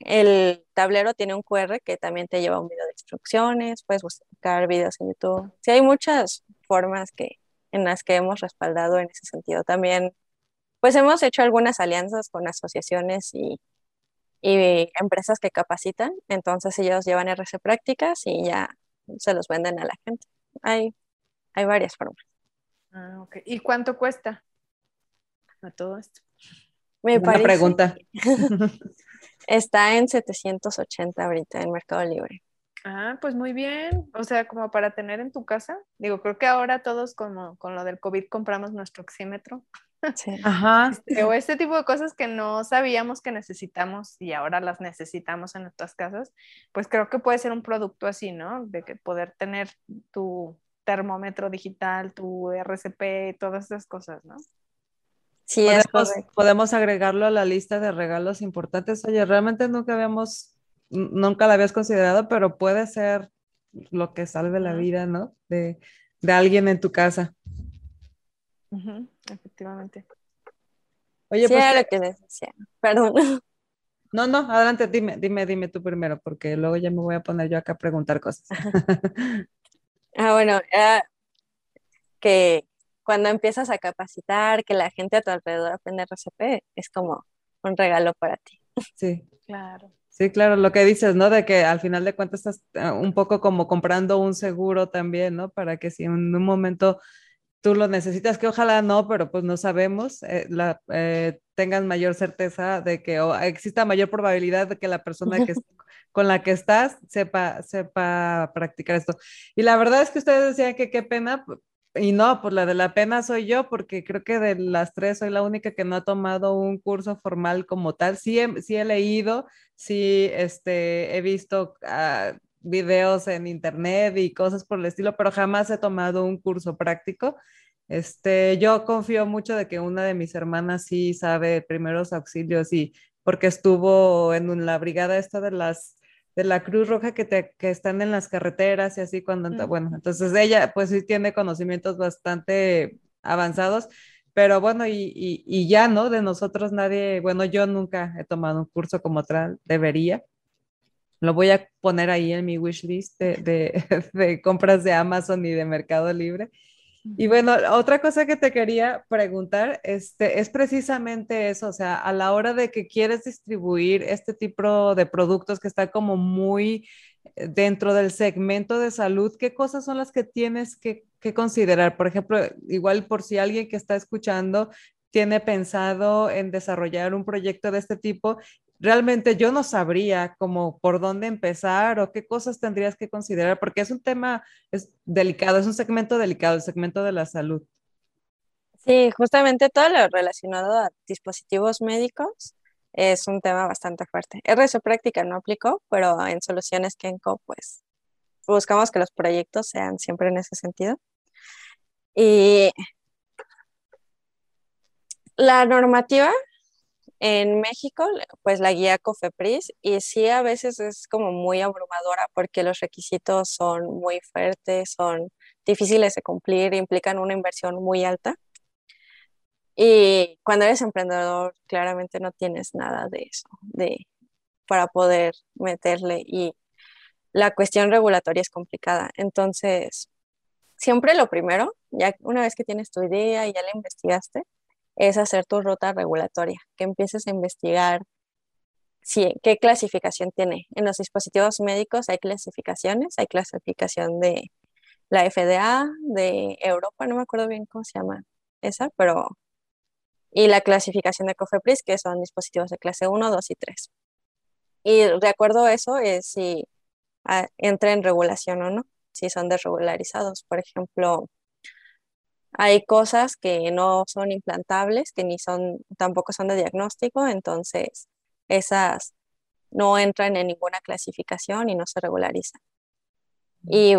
el tablero tiene un QR que también te lleva un video de instrucciones, puedes buscar videos en YouTube. Sí, hay muchas formas que, en las que hemos respaldado en ese sentido. También, pues hemos hecho algunas alianzas con asociaciones y, y empresas que capacitan, entonces ellos llevan RC prácticas y ya se los venden a la gente. Hay, hay varias formas. Ah, ¿Y cuánto cuesta a todo esto? Me Una pregunta. Está en 780 ahorita en Mercado Libre. Ah, pues muy bien. O sea, como para tener en tu casa. Digo, creo que ahora todos como con lo del COVID compramos nuestro oxímetro. Sí. Ajá. Este, o este tipo de cosas que no sabíamos que necesitamos y ahora las necesitamos en nuestras casas, pues creo que puede ser un producto así, ¿no? De que poder tener tu termómetro digital, tu RCP, todas esas cosas, ¿no? Sí, podemos, podemos agregarlo a la lista de regalos importantes. Oye, realmente nunca habíamos, nunca la habías considerado, pero puede ser lo que salve la vida, ¿no? De, de alguien en tu casa efectivamente. Oye, pues. lo que decía. Perdón. No, no, adelante, dime, dime, dime tú primero, porque luego ya me voy a poner yo acá a preguntar cosas. ah, bueno, que cuando empiezas a capacitar, que la gente a tu alrededor aprende RCP, es como un regalo para ti. Sí. Claro. Sí, claro, lo que dices, ¿no? De que al final de cuentas estás eh, un poco como comprando un seguro también, ¿no? Para que si en un momento tú lo necesitas, que ojalá no, pero pues no sabemos, eh, la, eh, tengan mayor certeza de que o exista mayor probabilidad de que la persona que, con la que estás sepa, sepa practicar esto. Y la verdad es que ustedes decían que qué pena, y no, pues la de la pena soy yo, porque creo que de las tres soy la única que no ha tomado un curso formal como tal. Sí he, sí he leído, sí este, he visto uh, videos en internet y cosas por el estilo, pero jamás he tomado un curso práctico. Este, yo confío mucho de que una de mis hermanas sí sabe primeros auxilios y porque estuvo en la brigada esta de las de la Cruz Roja que, te, que están en las carreteras y así cuando, bueno, entonces ella pues sí tiene conocimientos bastante avanzados, pero bueno, y, y, ya, ¿no? De nosotros nadie, bueno, yo nunca he tomado un curso como tal, debería. Lo voy a poner ahí en mi wish list de, de, de compras de Amazon y de Mercado Libre. Y bueno, otra cosa que te quería preguntar este, es precisamente eso, o sea, a la hora de que quieres distribuir este tipo de productos que está como muy eh, dentro del segmento de salud, ¿qué cosas son las que tienes que, que considerar? Por ejemplo, igual por si alguien que está escuchando tiene pensado en desarrollar un proyecto de este tipo realmente yo no sabría cómo por dónde empezar o qué cosas tendrías que considerar, porque es un tema es delicado, es un segmento delicado, el segmento de la salud. Sí, justamente todo lo relacionado a dispositivos médicos es un tema bastante fuerte. RSO práctica no aplicó, pero en soluciones Kenko, pues buscamos que los proyectos sean siempre en ese sentido. Y la normativa en México, pues la guía COFEPRIS y sí a veces es como muy abrumadora porque los requisitos son muy fuertes, son difíciles de cumplir, implican una inversión muy alta. Y cuando eres emprendedor, claramente no tienes nada de eso, de, para poder meterle. Y la cuestión regulatoria es complicada. Entonces, siempre lo primero, ya una vez que tienes tu idea y ya la investigaste, es hacer tu ruta regulatoria, que empieces a investigar si, qué clasificación tiene. En los dispositivos médicos hay clasificaciones, hay clasificación de la FDA, de Europa, no me acuerdo bien cómo se llama esa, pero... Y la clasificación de COFEPRIS, que son dispositivos de clase 1, 2 y 3. Y de acuerdo a eso es si ah, entra en regulación o no, si son desregularizados. Por ejemplo, hay cosas que no son implantables, que ni son, tampoco son de diagnóstico, entonces esas no entran en ninguna clasificación y no se regularizan. Y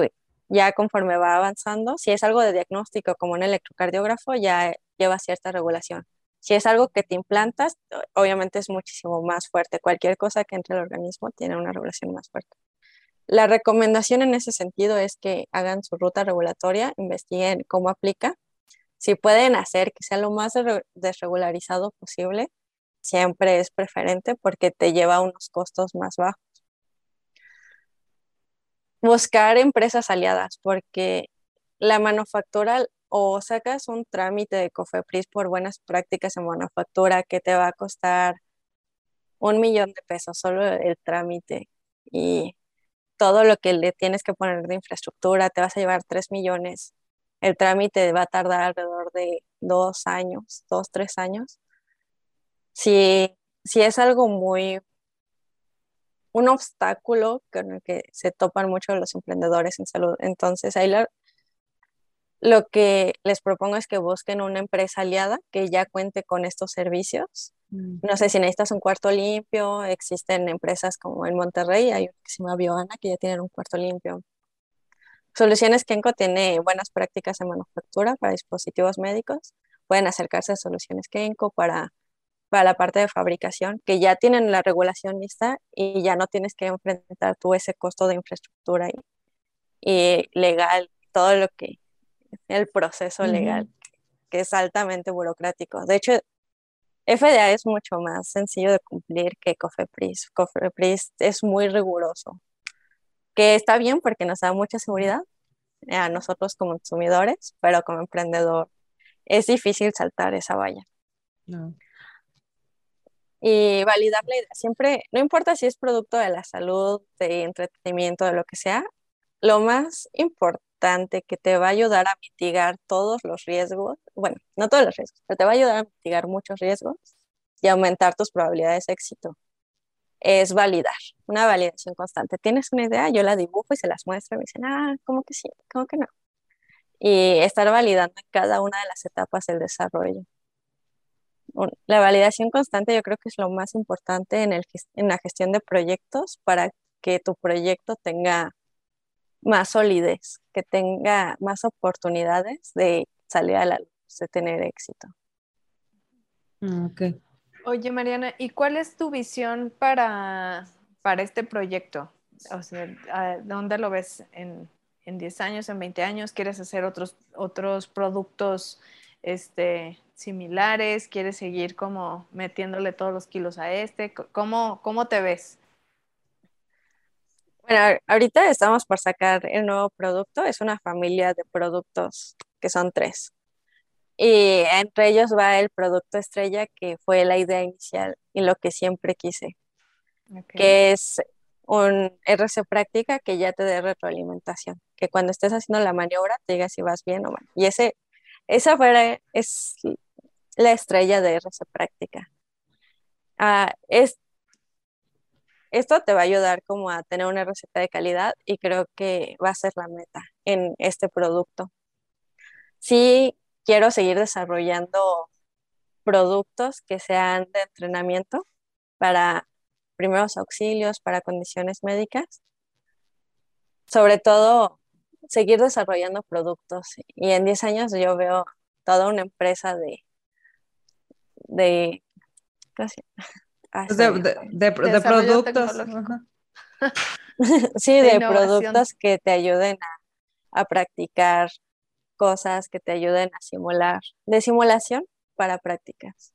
ya conforme va avanzando, si es algo de diagnóstico como un electrocardiógrafo, ya lleva cierta regulación. Si es algo que te implantas, obviamente es muchísimo más fuerte. Cualquier cosa que entre al organismo tiene una regulación más fuerte. La recomendación en ese sentido es que hagan su ruta regulatoria, investiguen cómo aplica. Si pueden hacer que sea lo más desregularizado posible, siempre es preferente porque te lleva a unos costos más bajos. Buscar empresas aliadas, porque la manufactura o sacas un trámite de COFEPRIS por buenas prácticas en manufactura que te va a costar un millón de pesos solo el trámite y todo lo que le tienes que poner de infraestructura, te vas a llevar 3 millones. El trámite va a tardar alrededor de dos años, dos, tres años. Si, si es algo muy, un obstáculo con el que se topan mucho los emprendedores en salud, entonces ahí lo que les propongo es que busquen una empresa aliada que ya cuente con estos servicios. No sé si necesitas un cuarto limpio, existen empresas como en Monterrey, hay una que se llama Bioana que ya tienen un cuarto limpio. Soluciones Kenko tiene buenas prácticas en manufactura para dispositivos médicos. Pueden acercarse a Soluciones Kenko para, para la parte de fabricación, que ya tienen la regulación lista y ya no tienes que enfrentar tú ese costo de infraestructura y, legal, todo lo que, el proceso legal, que es altamente burocrático. De hecho, FDA es mucho más sencillo de cumplir que COFEPRIS. COFEPRIS es muy riguroso, que está bien porque nos da mucha seguridad a nosotros como consumidores, pero como emprendedor es difícil saltar esa valla. y validar la idea. Siempre, no importa si es producto de la salud, de entretenimiento, de lo que sea, lo más importante que te va a ayudar a mitigar todos los riesgos, bueno, no todos los riesgos, pero te va a ayudar a mitigar muchos riesgos y aumentar tus probabilidades de éxito, es validar, una validación constante. Tienes una idea, yo la dibujo y se las muestro y me dicen, ah, ¿cómo que sí? ¿Cómo que no? Y estar validando en cada una de las etapas del desarrollo la validación constante yo creo que es lo más importante en, el, en la gestión de proyectos para que tu proyecto tenga más solidez, que tenga más oportunidades de salir a la luz, de tener éxito. Mm, okay. Oye, Mariana, ¿y cuál es tu visión para, para este proyecto? O sea, ¿dónde lo ves en, en 10 años, en 20 años? ¿Quieres hacer otros, otros productos este, similares? ¿Quieres seguir como metiéndole todos los kilos a este? ¿Cómo, cómo te ves? Bueno, ahorita estamos por sacar el nuevo producto. Es una familia de productos que son tres. Y entre ellos va el producto estrella, que fue la idea inicial y lo que siempre quise, que es un RC práctica que ya te dé retroalimentación, que cuando estés haciendo la maniobra te diga si vas bien o mal. Y ese, esa fue, es la estrella de RC Práctica. Ah, es, esto te va a ayudar como a tener una receta de calidad y creo que va a ser la meta en este producto. Sí, quiero seguir desarrollando productos que sean de entrenamiento para primeros auxilios, para condiciones médicas. Sobre todo, seguir desarrollando productos. Y en 10 años yo veo toda una empresa de de, de, productos. sí, de, productos que te ayuden a, a practicar cosas, que te ayuden a simular, de simulación para prácticas.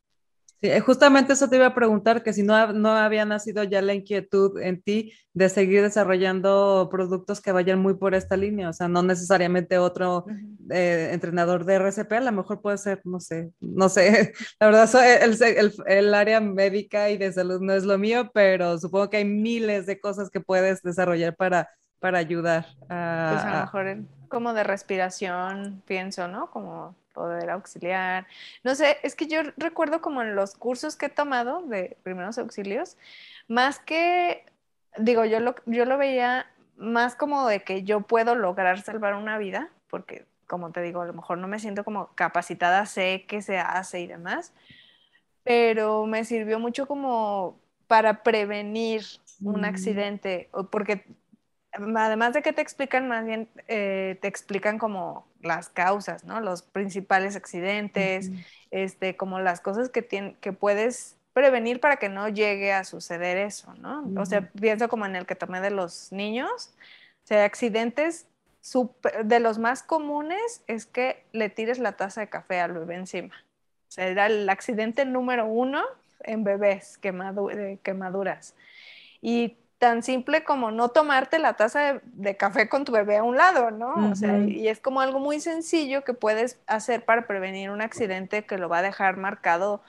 Eh, justamente eso te iba a preguntar, que si no, no había nacido ya la inquietud en ti de seguir desarrollando productos que vayan muy por esta línea, o sea, no necesariamente otro eh, entrenador de RCP, a lo mejor puede ser, no sé, no sé, la verdad, el, el, el, área médica y de salud no es lo mío, pero supongo que hay miles de cosas que puedes desarrollar para, para ayudar a... Pues a lo mejor como de respiración, pienso, ¿no? Como poder auxiliar. No sé, es que yo recuerdo como en los cursos que he tomado de primeros auxilios, más que, digo, yo lo, yo lo veía más como de que yo puedo lograr salvar una vida, porque como te digo, a lo mejor no me siento como capacitada, sé qué se hace y demás, pero me sirvió mucho como para prevenir un mm. accidente, porque además de que te explican, más bien eh, te explican como las causas, ¿no? Los principales accidentes, este, como las cosas que, que puedes prevenir para que no llegue a suceder eso, ¿no? O sea, pienso como en el que tomé de los niños, o sea, accidentes de los más comunes es que le tires la taza de café al bebé encima. O sea, era el accidente número uno en bebés, quemaduras. Y tan simple como no tomarte la taza de, café con tu bebé a un lado, ¿no? O sea, y es como algo muy sencillo que puedes hacer para prevenir un accidente que lo va a dejar marcado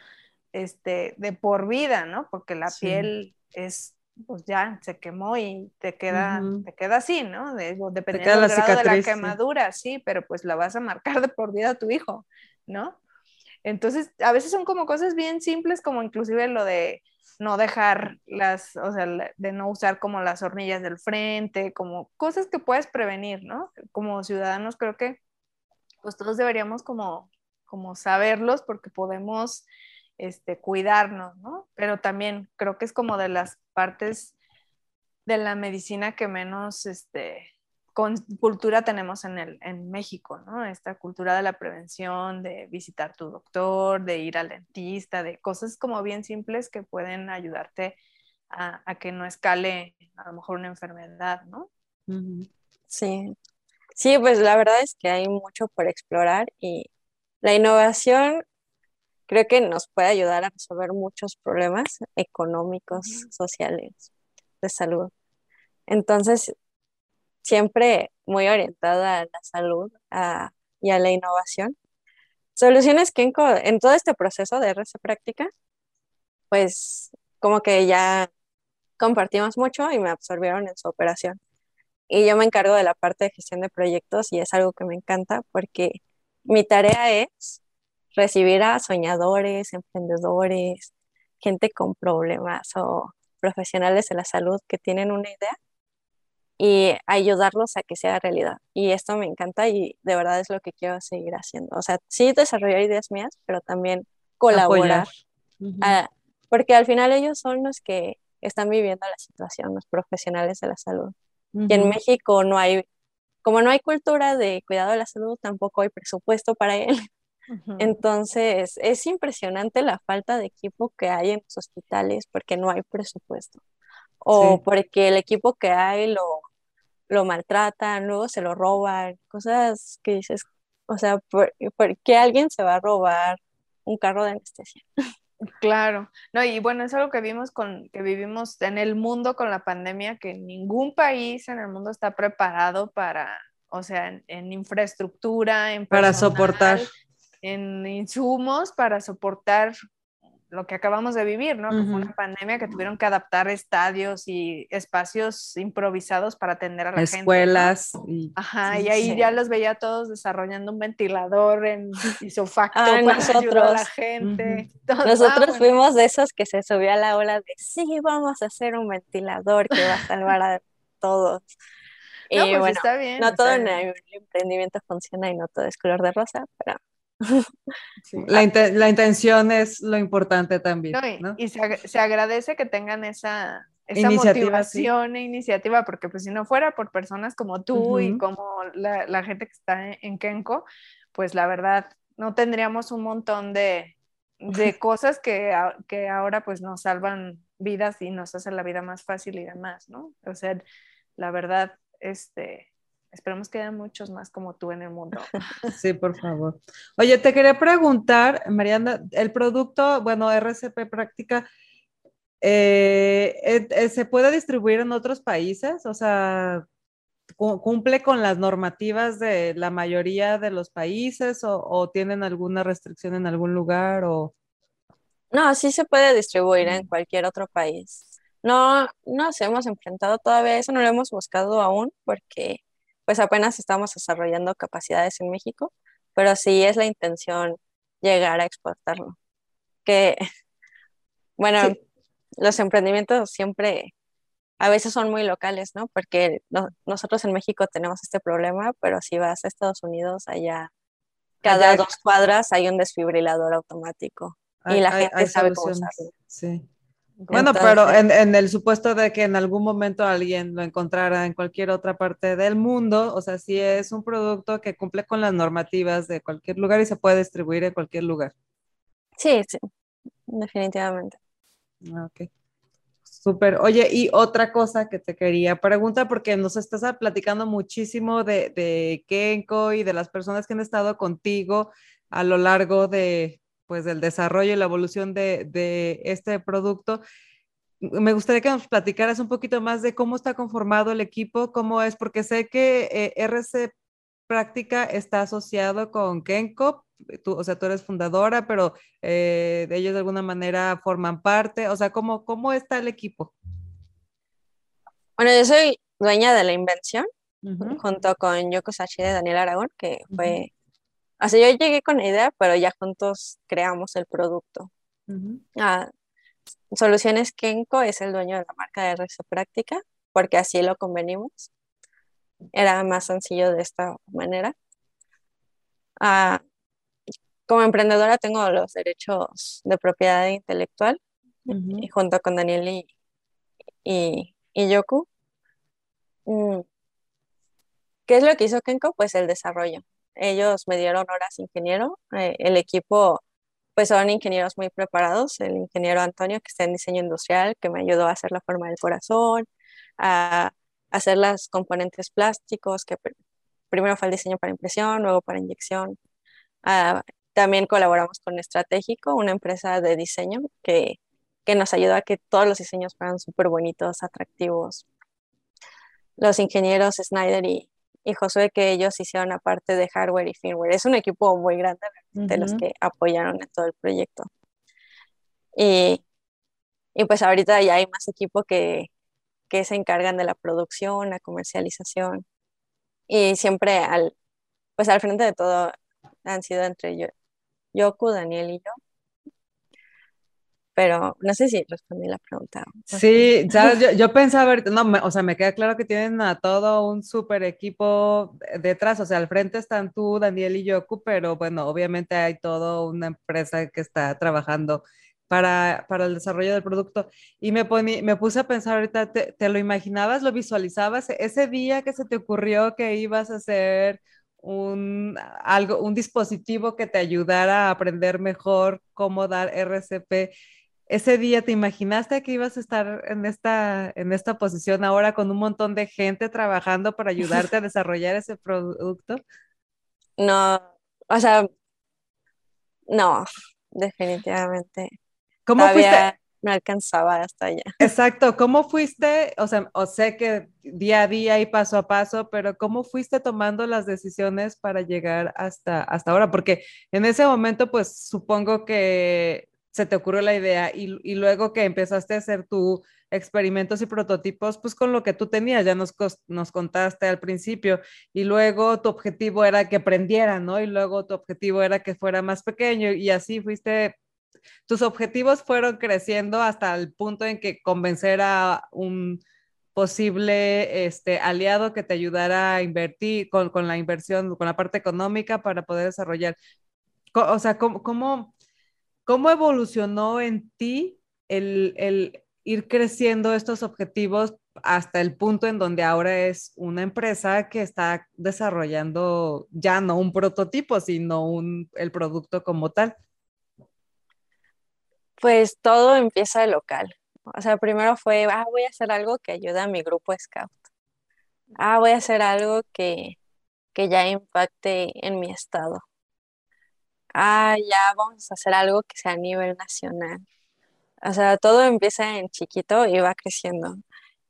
este, de por vida, ¿no? Porque la piel es, pues ya se quemó y te queda, te queda así, ¿no? De, dependiendo del grado de la quemadura, sí. pero pues la vas a marcar de por vida a tu hijo, ¿no? Entonces, a veces son como cosas bien simples, como inclusive lo de no dejar las, o sea, de no usar como las hornillas del frente, como cosas que puedes prevenir, ¿no? Como ciudadanos creo que pues todos deberíamos como, como saberlos porque podemos este, cuidarnos, ¿no? Pero también creo que es como de las partes de la medicina que menos, este, con cultura tenemos en, el, en México, ¿no? Esta cultura de la prevención, de visitar tu doctor, de ir al dentista, de cosas como bien simples que pueden ayudarte a, que no escale a lo mejor una enfermedad, ¿no? Sí. Sí, pues la verdad es que hay mucho por explorar y la innovación creo que nos puede ayudar a resolver muchos problemas económicos, sociales, de salud. Entonces, siempre muy orientada a la salud y a la innovación. Soluciones que en, todo este proceso de RC práctica, pues como que ya compartimos mucho y me absorbieron en su operación. Y yo me encargo de la parte de gestión de proyectos y es algo que me encanta porque mi tarea es recibir a soñadores, emprendedores, gente con problemas o profesionales de la salud que tienen una idea y ayudarlos a que sea realidad. Y esto me encanta y de verdad es lo que quiero seguir haciendo. O sea, sí desarrollar ideas mías, pero también colaborar. porque al final ellos son los que están viviendo la situación, los profesionales de la salud. Y en México no hay, como no hay cultura de cuidado de la salud, tampoco hay presupuesto para él. Entonces, es impresionante la falta de equipo que hay en los hospitales porque no hay presupuesto. O porque el equipo que hay lo, lo maltratan, luego se lo roban, cosas que dices, o sea, ¿por, ¿por qué alguien se va a robar un carro de anestesia? Claro, no, y bueno, es algo que vimos con, que vivimos en el mundo con la pandemia, que ningún país en el mundo está preparado para, o sea, en, infraestructura, en para soportar, en insumos para soportar lo que acabamos de vivir, ¿no? Que fue una pandemia que tuvieron que adaptar estadios y espacios improvisados para atender a la Escuelas gente. Escuelas. Ajá, y ahí ya los veía todos desarrollando un ventilador en isofacto para nosotros. ayudar a la gente. nosotros ah, fuimos de esos que se subió a la ola de, sí, vamos a hacer un ventilador que va a salvar a todos. No, y pues bueno, está bien, no todo en el emprendimiento funciona y no todo es color de rosa, pero la, intención es lo importante también. y, se, agradece que tengan esa, motivación e iniciativa, porque pues si no fuera por personas como tú y como la, gente que está en, Kenko, pues la verdad no tendríamos un montón de, cosas que, que ahora pues nos salvan vidas y nos hacen la vida más fácil y demás, ¿no? O sea, la verdad, este, Esperemos que haya muchos más como tú en el mundo. Sí, por favor. Oye, te quería preguntar, Mariana, el producto, bueno, RCP Práctica, eh, eh, eh, ¿se puede distribuir en otros países? O sea, ¿cumple con las normativas de la mayoría de los países o, tienen alguna restricción en algún lugar? O... No, sí se puede distribuir en cualquier otro país. No nos hemos enfrentado todavía a eso, no lo hemos buscado aún porque pues apenas estamos desarrollando capacidades en México, pero sí es la intención llegar a exportarlo. Que, bueno, los emprendimientos siempre a veces son muy locales, ¿no? Porque nosotros en México tenemos este problema, pero si vas a Estados Unidos, allá cada dos cuadras hay un desfibrilador automático y la gente sabe cómo usarlo. Sí. Bueno, pero en, el supuesto de que en algún momento alguien lo encontrara en cualquier otra parte del mundo, o sea, si es un producto que cumple con las normativas de cualquier lugar y se puede distribuir en cualquier lugar. Sí, sí, definitivamente. Ah, ok. Súper. Oye, y otra cosa que te quería preguntar, porque nos estás platicando muchísimo de, de Kenko y de las personas que han estado contigo a lo largo de, pues del desarrollo y la evolución de, este producto. Me gustaría que nos platicaras un poquito más de cómo está conformado el equipo, cómo es, porque sé que eh, RC Práctica está asociado con Kenko, tú, o sea, tú eres fundadora, pero eh, ellos de alguna manera forman parte, o sea, ¿cómo, cómo está el equipo? Bueno, yo soy dueña de la invención, junto con Yoko Sachi de Daniel Aragón, que fue Así yo llegué con la idea, pero ya juntos creamos el producto. Ah, Soluciones Kenko es el dueño de la marca de Práctica, porque así lo convenimos. Era más sencillo de esta manera. Ah, como emprendedora tengo los derechos de propiedad intelectual, y junto con Daniel y, y, y Yoku. Mm, ¿Qué es lo que hizo Kenko? Pues el desarrollo ellos me dieron horas ingeniero. Eh, el equipo, pues son ingenieros muy preparados. El ingeniero Antonio, que está en diseño industrial, que me ayudó a hacer la forma del corazón, a hacer las componentes plásticos, que primero fue el diseño para impresión, luego para inyección. Ah, también colaboramos con Estratégico, una empresa de diseño que, que nos ayudó a que todos los diseños fueran súper bonitos, atractivos. Los ingenieros Snyder y, y Josué que ellos hicieron aparte de hardware y firmware. Es un equipo muy grande de los que apoyaron en todo el proyecto. Y Y pues ahorita ya hay más equipo que, que se encargan de la producción, la comercialización. Y siempre al, pues al frente de todo han sido entre yo, Yoku, Daniel y yo pero no sé si respondí la pregunta. Sí, sabes, yo, yo pensaba, no, o sea, me queda claro que tienen a todo un súper equipo detrás, o sea, al frente están tú, Daniel y Yoku, pero bueno, obviamente hay toda una empresa que está trabajando para, para el desarrollo del producto. Y me, me puse a pensar ahorita, ¿te, ¿te, lo imaginabas, lo visualizabas? Ese día que se te ocurrió que ibas a hacer un, algo, un dispositivo que te ayudara a aprender mejor cómo dar RCP, ese día te imaginaste que ibas a estar en esta, en esta posición ahora con un montón de gente trabajando para ayudarte a desarrollar ese producto? No, o sea, no, definitivamente. ¿Cómo fuiste? No alcanzaba hasta allá. Exacto, ¿cómo fuiste? O sea, o sé que día a día y paso a paso, pero ¿cómo fuiste tomando las decisiones para llegar hasta, hasta ahora? Porque en ese momento, pues supongo que se te ocurrió la idea y, luego que empezaste a hacer tus experimentos y prototipos, pues con lo que tú tenías, ya nos, nos contaste al principio, y luego tu objetivo era que prendiera, ¿no? Y luego tu objetivo era que fuera más pequeño y así fuiste, tus objetivos fueron creciendo hasta el punto en que convencer a un posible este, aliado que te ayudara a invertir con, con la inversión, con la parte económica para poder desarrollar. O sea, ¿cómo, cómo ¿Cómo evolucionó en ti el, ir creciendo estos objetivos hasta el punto en donde ahora es una empresa que está desarrollando ya no un prototipo, sino un, el producto como tal? Pues todo empieza de local. O sea, primero fue, ah, voy a hacer algo que ayude a mi grupo Scout. Ah, voy a hacer algo que, que ya impacte en mi estado ah, ya vamos a hacer algo que sea a nivel nacional. O sea, todo empieza en chiquito y va creciendo.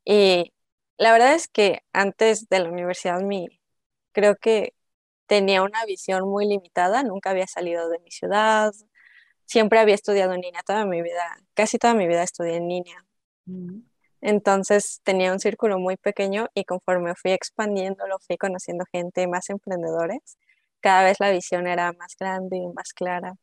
Y la verdad es que antes de la universidad mi, creo que tenía una visión muy limitada, nunca había salido de mi ciudad, siempre había estudiado en línea toda mi vida, casi toda mi vida estudié en línea. Mm. Entonces tenía un círculo muy pequeño y conforme fui expandiéndolo, fui conociendo gente, más emprendedores, cada vez la visión era más grande y más clara.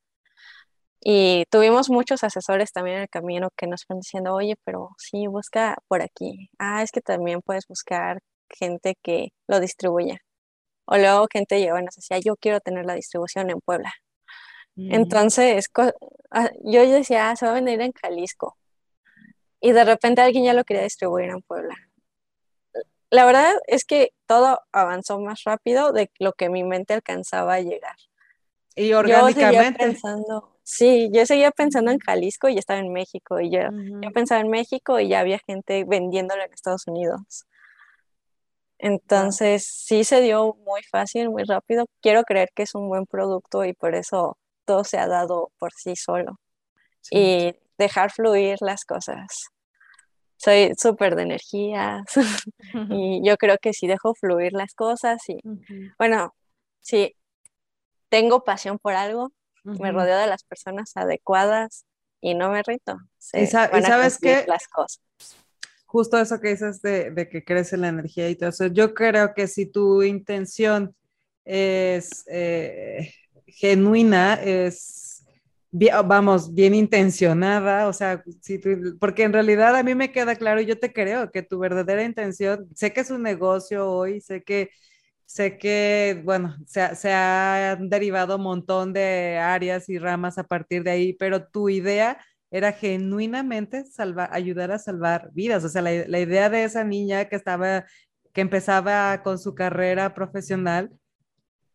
Y tuvimos muchos asesores también en el camino que nos fueron diciendo, oye, pero sí, busca por aquí. Ah, es que también puedes buscar gente que lo distribuya. O luego gente llegó y nos decía, yo quiero tener la distribución en Puebla. Mm. Entonces, ah, yo decía, ah, se va a vender en Jalisco. Y de repente alguien ya lo quería distribuir en Puebla la verdad es que todo avanzó más rápido de lo que mi mente alcanzaba a llegar. Y orgánicamente. Yo pensando, sí, yo seguía pensando en Jalisco y estaba en México. Y yo, pensaba en México y ya había gente vendiéndolo en Estados Unidos. Entonces, sí se dio muy fácil, muy rápido. Quiero creer que es un buen producto y por eso todo se ha dado por sí solo. Y dejar fluir las cosas soy súper de energías y yo creo que si dejo fluir las cosas y bueno, si tengo pasión por algo, me rodeo de las personas adecuadas y no me rito. y, sabes que las cosas. Justo eso que dices de, de, que crece la energía y todo eso, yo creo que si tu intención es eh, genuina, es vamos, bien intencionada, o sea, porque en realidad a mí me queda claro y yo te creo que tu verdadera intención, sé que es un negocio hoy, sé que, sé que, bueno, se, se han derivado un montón de áreas y ramas a partir de ahí, pero tu idea era genuinamente salvar, ayudar a salvar vidas, o sea, la, la idea de esa niña que estaba, que empezaba con su carrera profesional,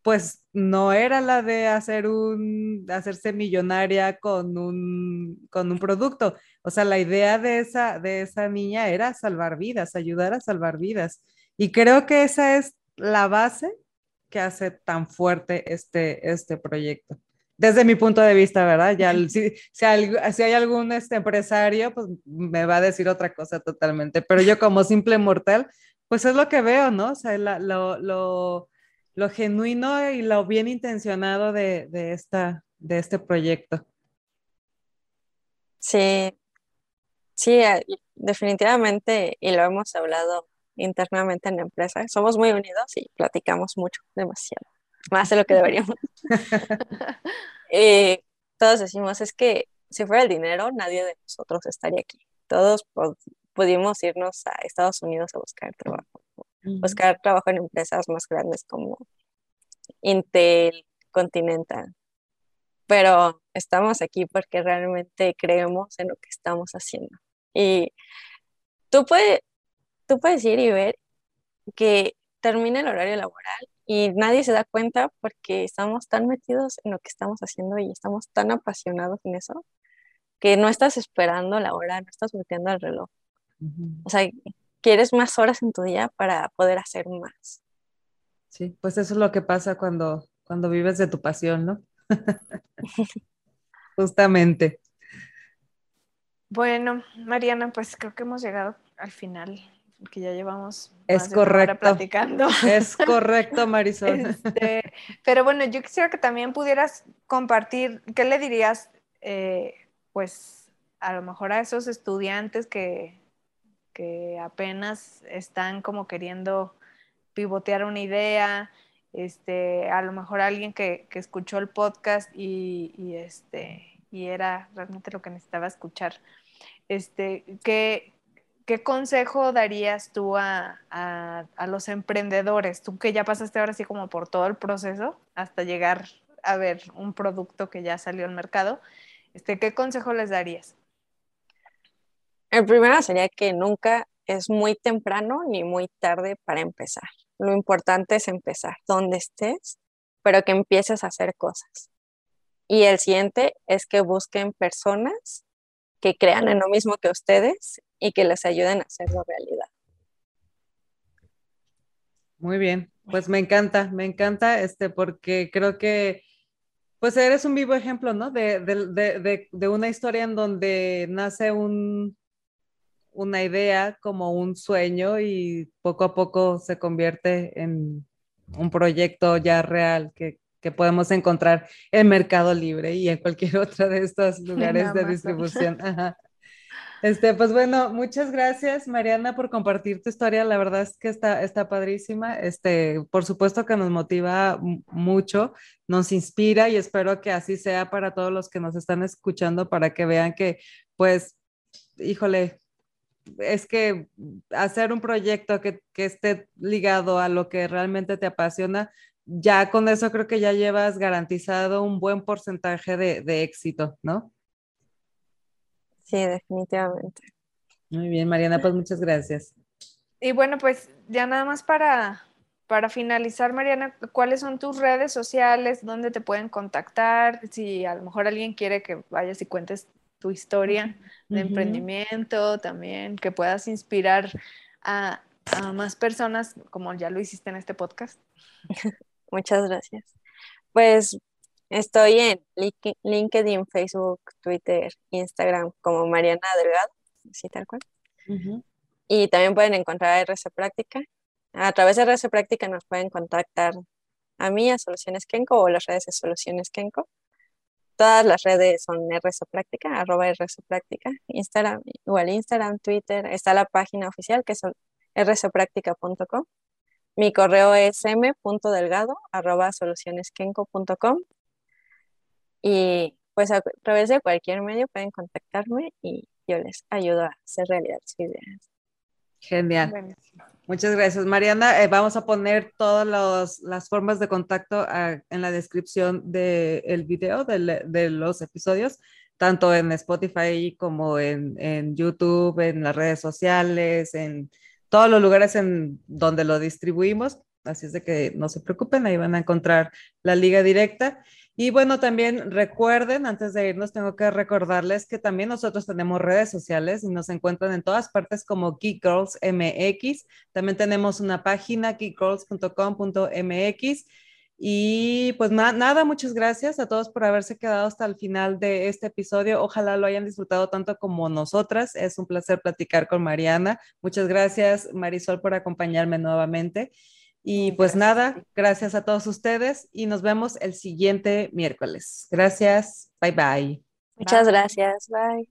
pues no era la de hacer un, hacerse millonaria con un, con un producto. O sea, la idea de esa, de esa niña era salvar vidas, ayudar a salvar vidas. Y creo que esa es la base que hace tan fuerte este, este proyecto. Desde mi punto de vista, ¿verdad? Ya, si, si, hay, si hay algún este empresario, pues me va a decir otra cosa totalmente. Pero yo como simple mortal, pues es lo que veo, ¿no? O sea, lo, lo lo genuino y lo bien intencionado de, esta, de este proyecto. Sí, Sí, definitivamente, y lo hemos hablado internamente en la empresa, somos muy unidos y platicamos mucho, demasiado, más de lo que deberíamos. y todos decimos, es que si fuera el dinero, nadie de nosotros estaría aquí. Todos pudimos irnos a Estados Unidos a buscar trabajo, buscar trabajo en empresas más grandes como Intel, Continental. Pero estamos aquí porque realmente creemos en lo que estamos haciendo. Y tú, puedes tú puedes ir y ver que termina el horario laboral y nadie se da cuenta porque estamos tan metidos en lo que estamos haciendo y estamos tan apasionados en eso que no estás esperando la hora, no estás volteando el reloj. O sea, quieres más horas en tu día para poder hacer más. Sí, pues eso es lo que pasa cuando, cuando vives de tu pasión, ¿no? Justamente. Bueno, Mariana, pues creo que hemos llegado al final, porque ya llevamos es correcto. platicando. Es correcto, Marisol. Este, pero bueno, yo quisiera que también pudieras compartir, ¿qué le dirías, eh, pues, a lo mejor a esos estudiantes que, que apenas están como queriendo pivotear una idea, este, a lo mejor alguien que, que escuchó el podcast y, y, este, y era realmente lo que necesitaba escuchar. Este, ¿qué, ¿Qué consejo darías tú a, a, a, los emprendedores? Tú que ya pasaste ahora así como por todo el proceso hasta llegar a ver un producto que ya salió al mercado, este, ¿qué consejo les darías? El primero sería que nunca es muy temprano ni muy tarde para empezar. Lo importante es empezar donde estés, pero que empieces a hacer cosas. Y el siguiente es que busquen personas que crean en lo mismo que ustedes y que les ayuden a hacerlo realidad. Muy bien, pues me encanta, me encanta este porque creo que pues eres un vivo ejemplo, ¿no? De, de una historia en donde nace un, una idea como un sueño y poco a poco se convierte en un proyecto ya real que, podemos encontrar en Mercado Libre y en cualquier otro de estos lugares de distribución. Este, pues bueno, muchas gracias Mariana por compartir tu historia. La verdad es que está, está padrísima. Este, por supuesto que nos motiva mucho, nos inspira y espero que así sea para todos los que nos están escuchando para que vean que, pues, híjole, es que hacer un proyecto que, esté ligado a lo que realmente te apasiona, ya con eso creo que ya llevas garantizado un buen porcentaje de, éxito, ¿no? Sí, definitivamente. Muy bien, Mariana, pues muchas gracias. Y bueno, pues ya nada más para, para finalizar, Mariana, ¿cuáles son tus redes sociales? ¿Dónde te pueden contactar? Si a lo mejor alguien quiere que vayas y cuentes tu historia de emprendimiento también, que puedas inspirar a, más personas como ya lo hiciste en este podcast. Muchas gracias. Pues estoy en LinkedIn, Facebook, Twitter, Instagram como Mariana Delgado, así tal cual. Y también pueden encontrar RC Práctica. A través de RC Práctica nos pueden contactar a mí, a Soluciones Kenko o las redes de Soluciones Kenko. Todas las redes son RSO Práctica, arroba RSO Práctica, Instagram, igual Instagram, Twitter, está la página oficial que es rsopráctica.com. Mi correo es m.delgado arroba solucioneskenco.com y pues a través de cualquier medio pueden contactarme y yo les ayudo a hacer realidad sus ideas. Genial. Muchas gracias, Mariana. Eh, vamos a poner todas las formas de contacto ah, en la descripción del video, de, los episodios, tanto en Spotify como en, en, YouTube, en las redes sociales, en todos los lugares en donde lo distribuimos. Así es de que no se preocupen, ahí van a encontrar la liga directa. Y bueno, también recuerden, antes de irnos, tengo que recordarles que también nosotros tenemos redes sociales y nos encuentran en todas partes como Geek Girls MX. También tenemos una página, geekgirls.com.mx. Y pues nada, muchas gracias a todos por haberse quedado hasta el final de este episodio. Ojalá lo hayan disfrutado tanto como nosotras. Es un placer platicar con Mariana. Muchas gracias, Marisol, por acompañarme nuevamente. Y pues nada, gracias a todos ustedes y nos vemos el siguiente miércoles. Gracias, bye bye. Muchas gracias, bye.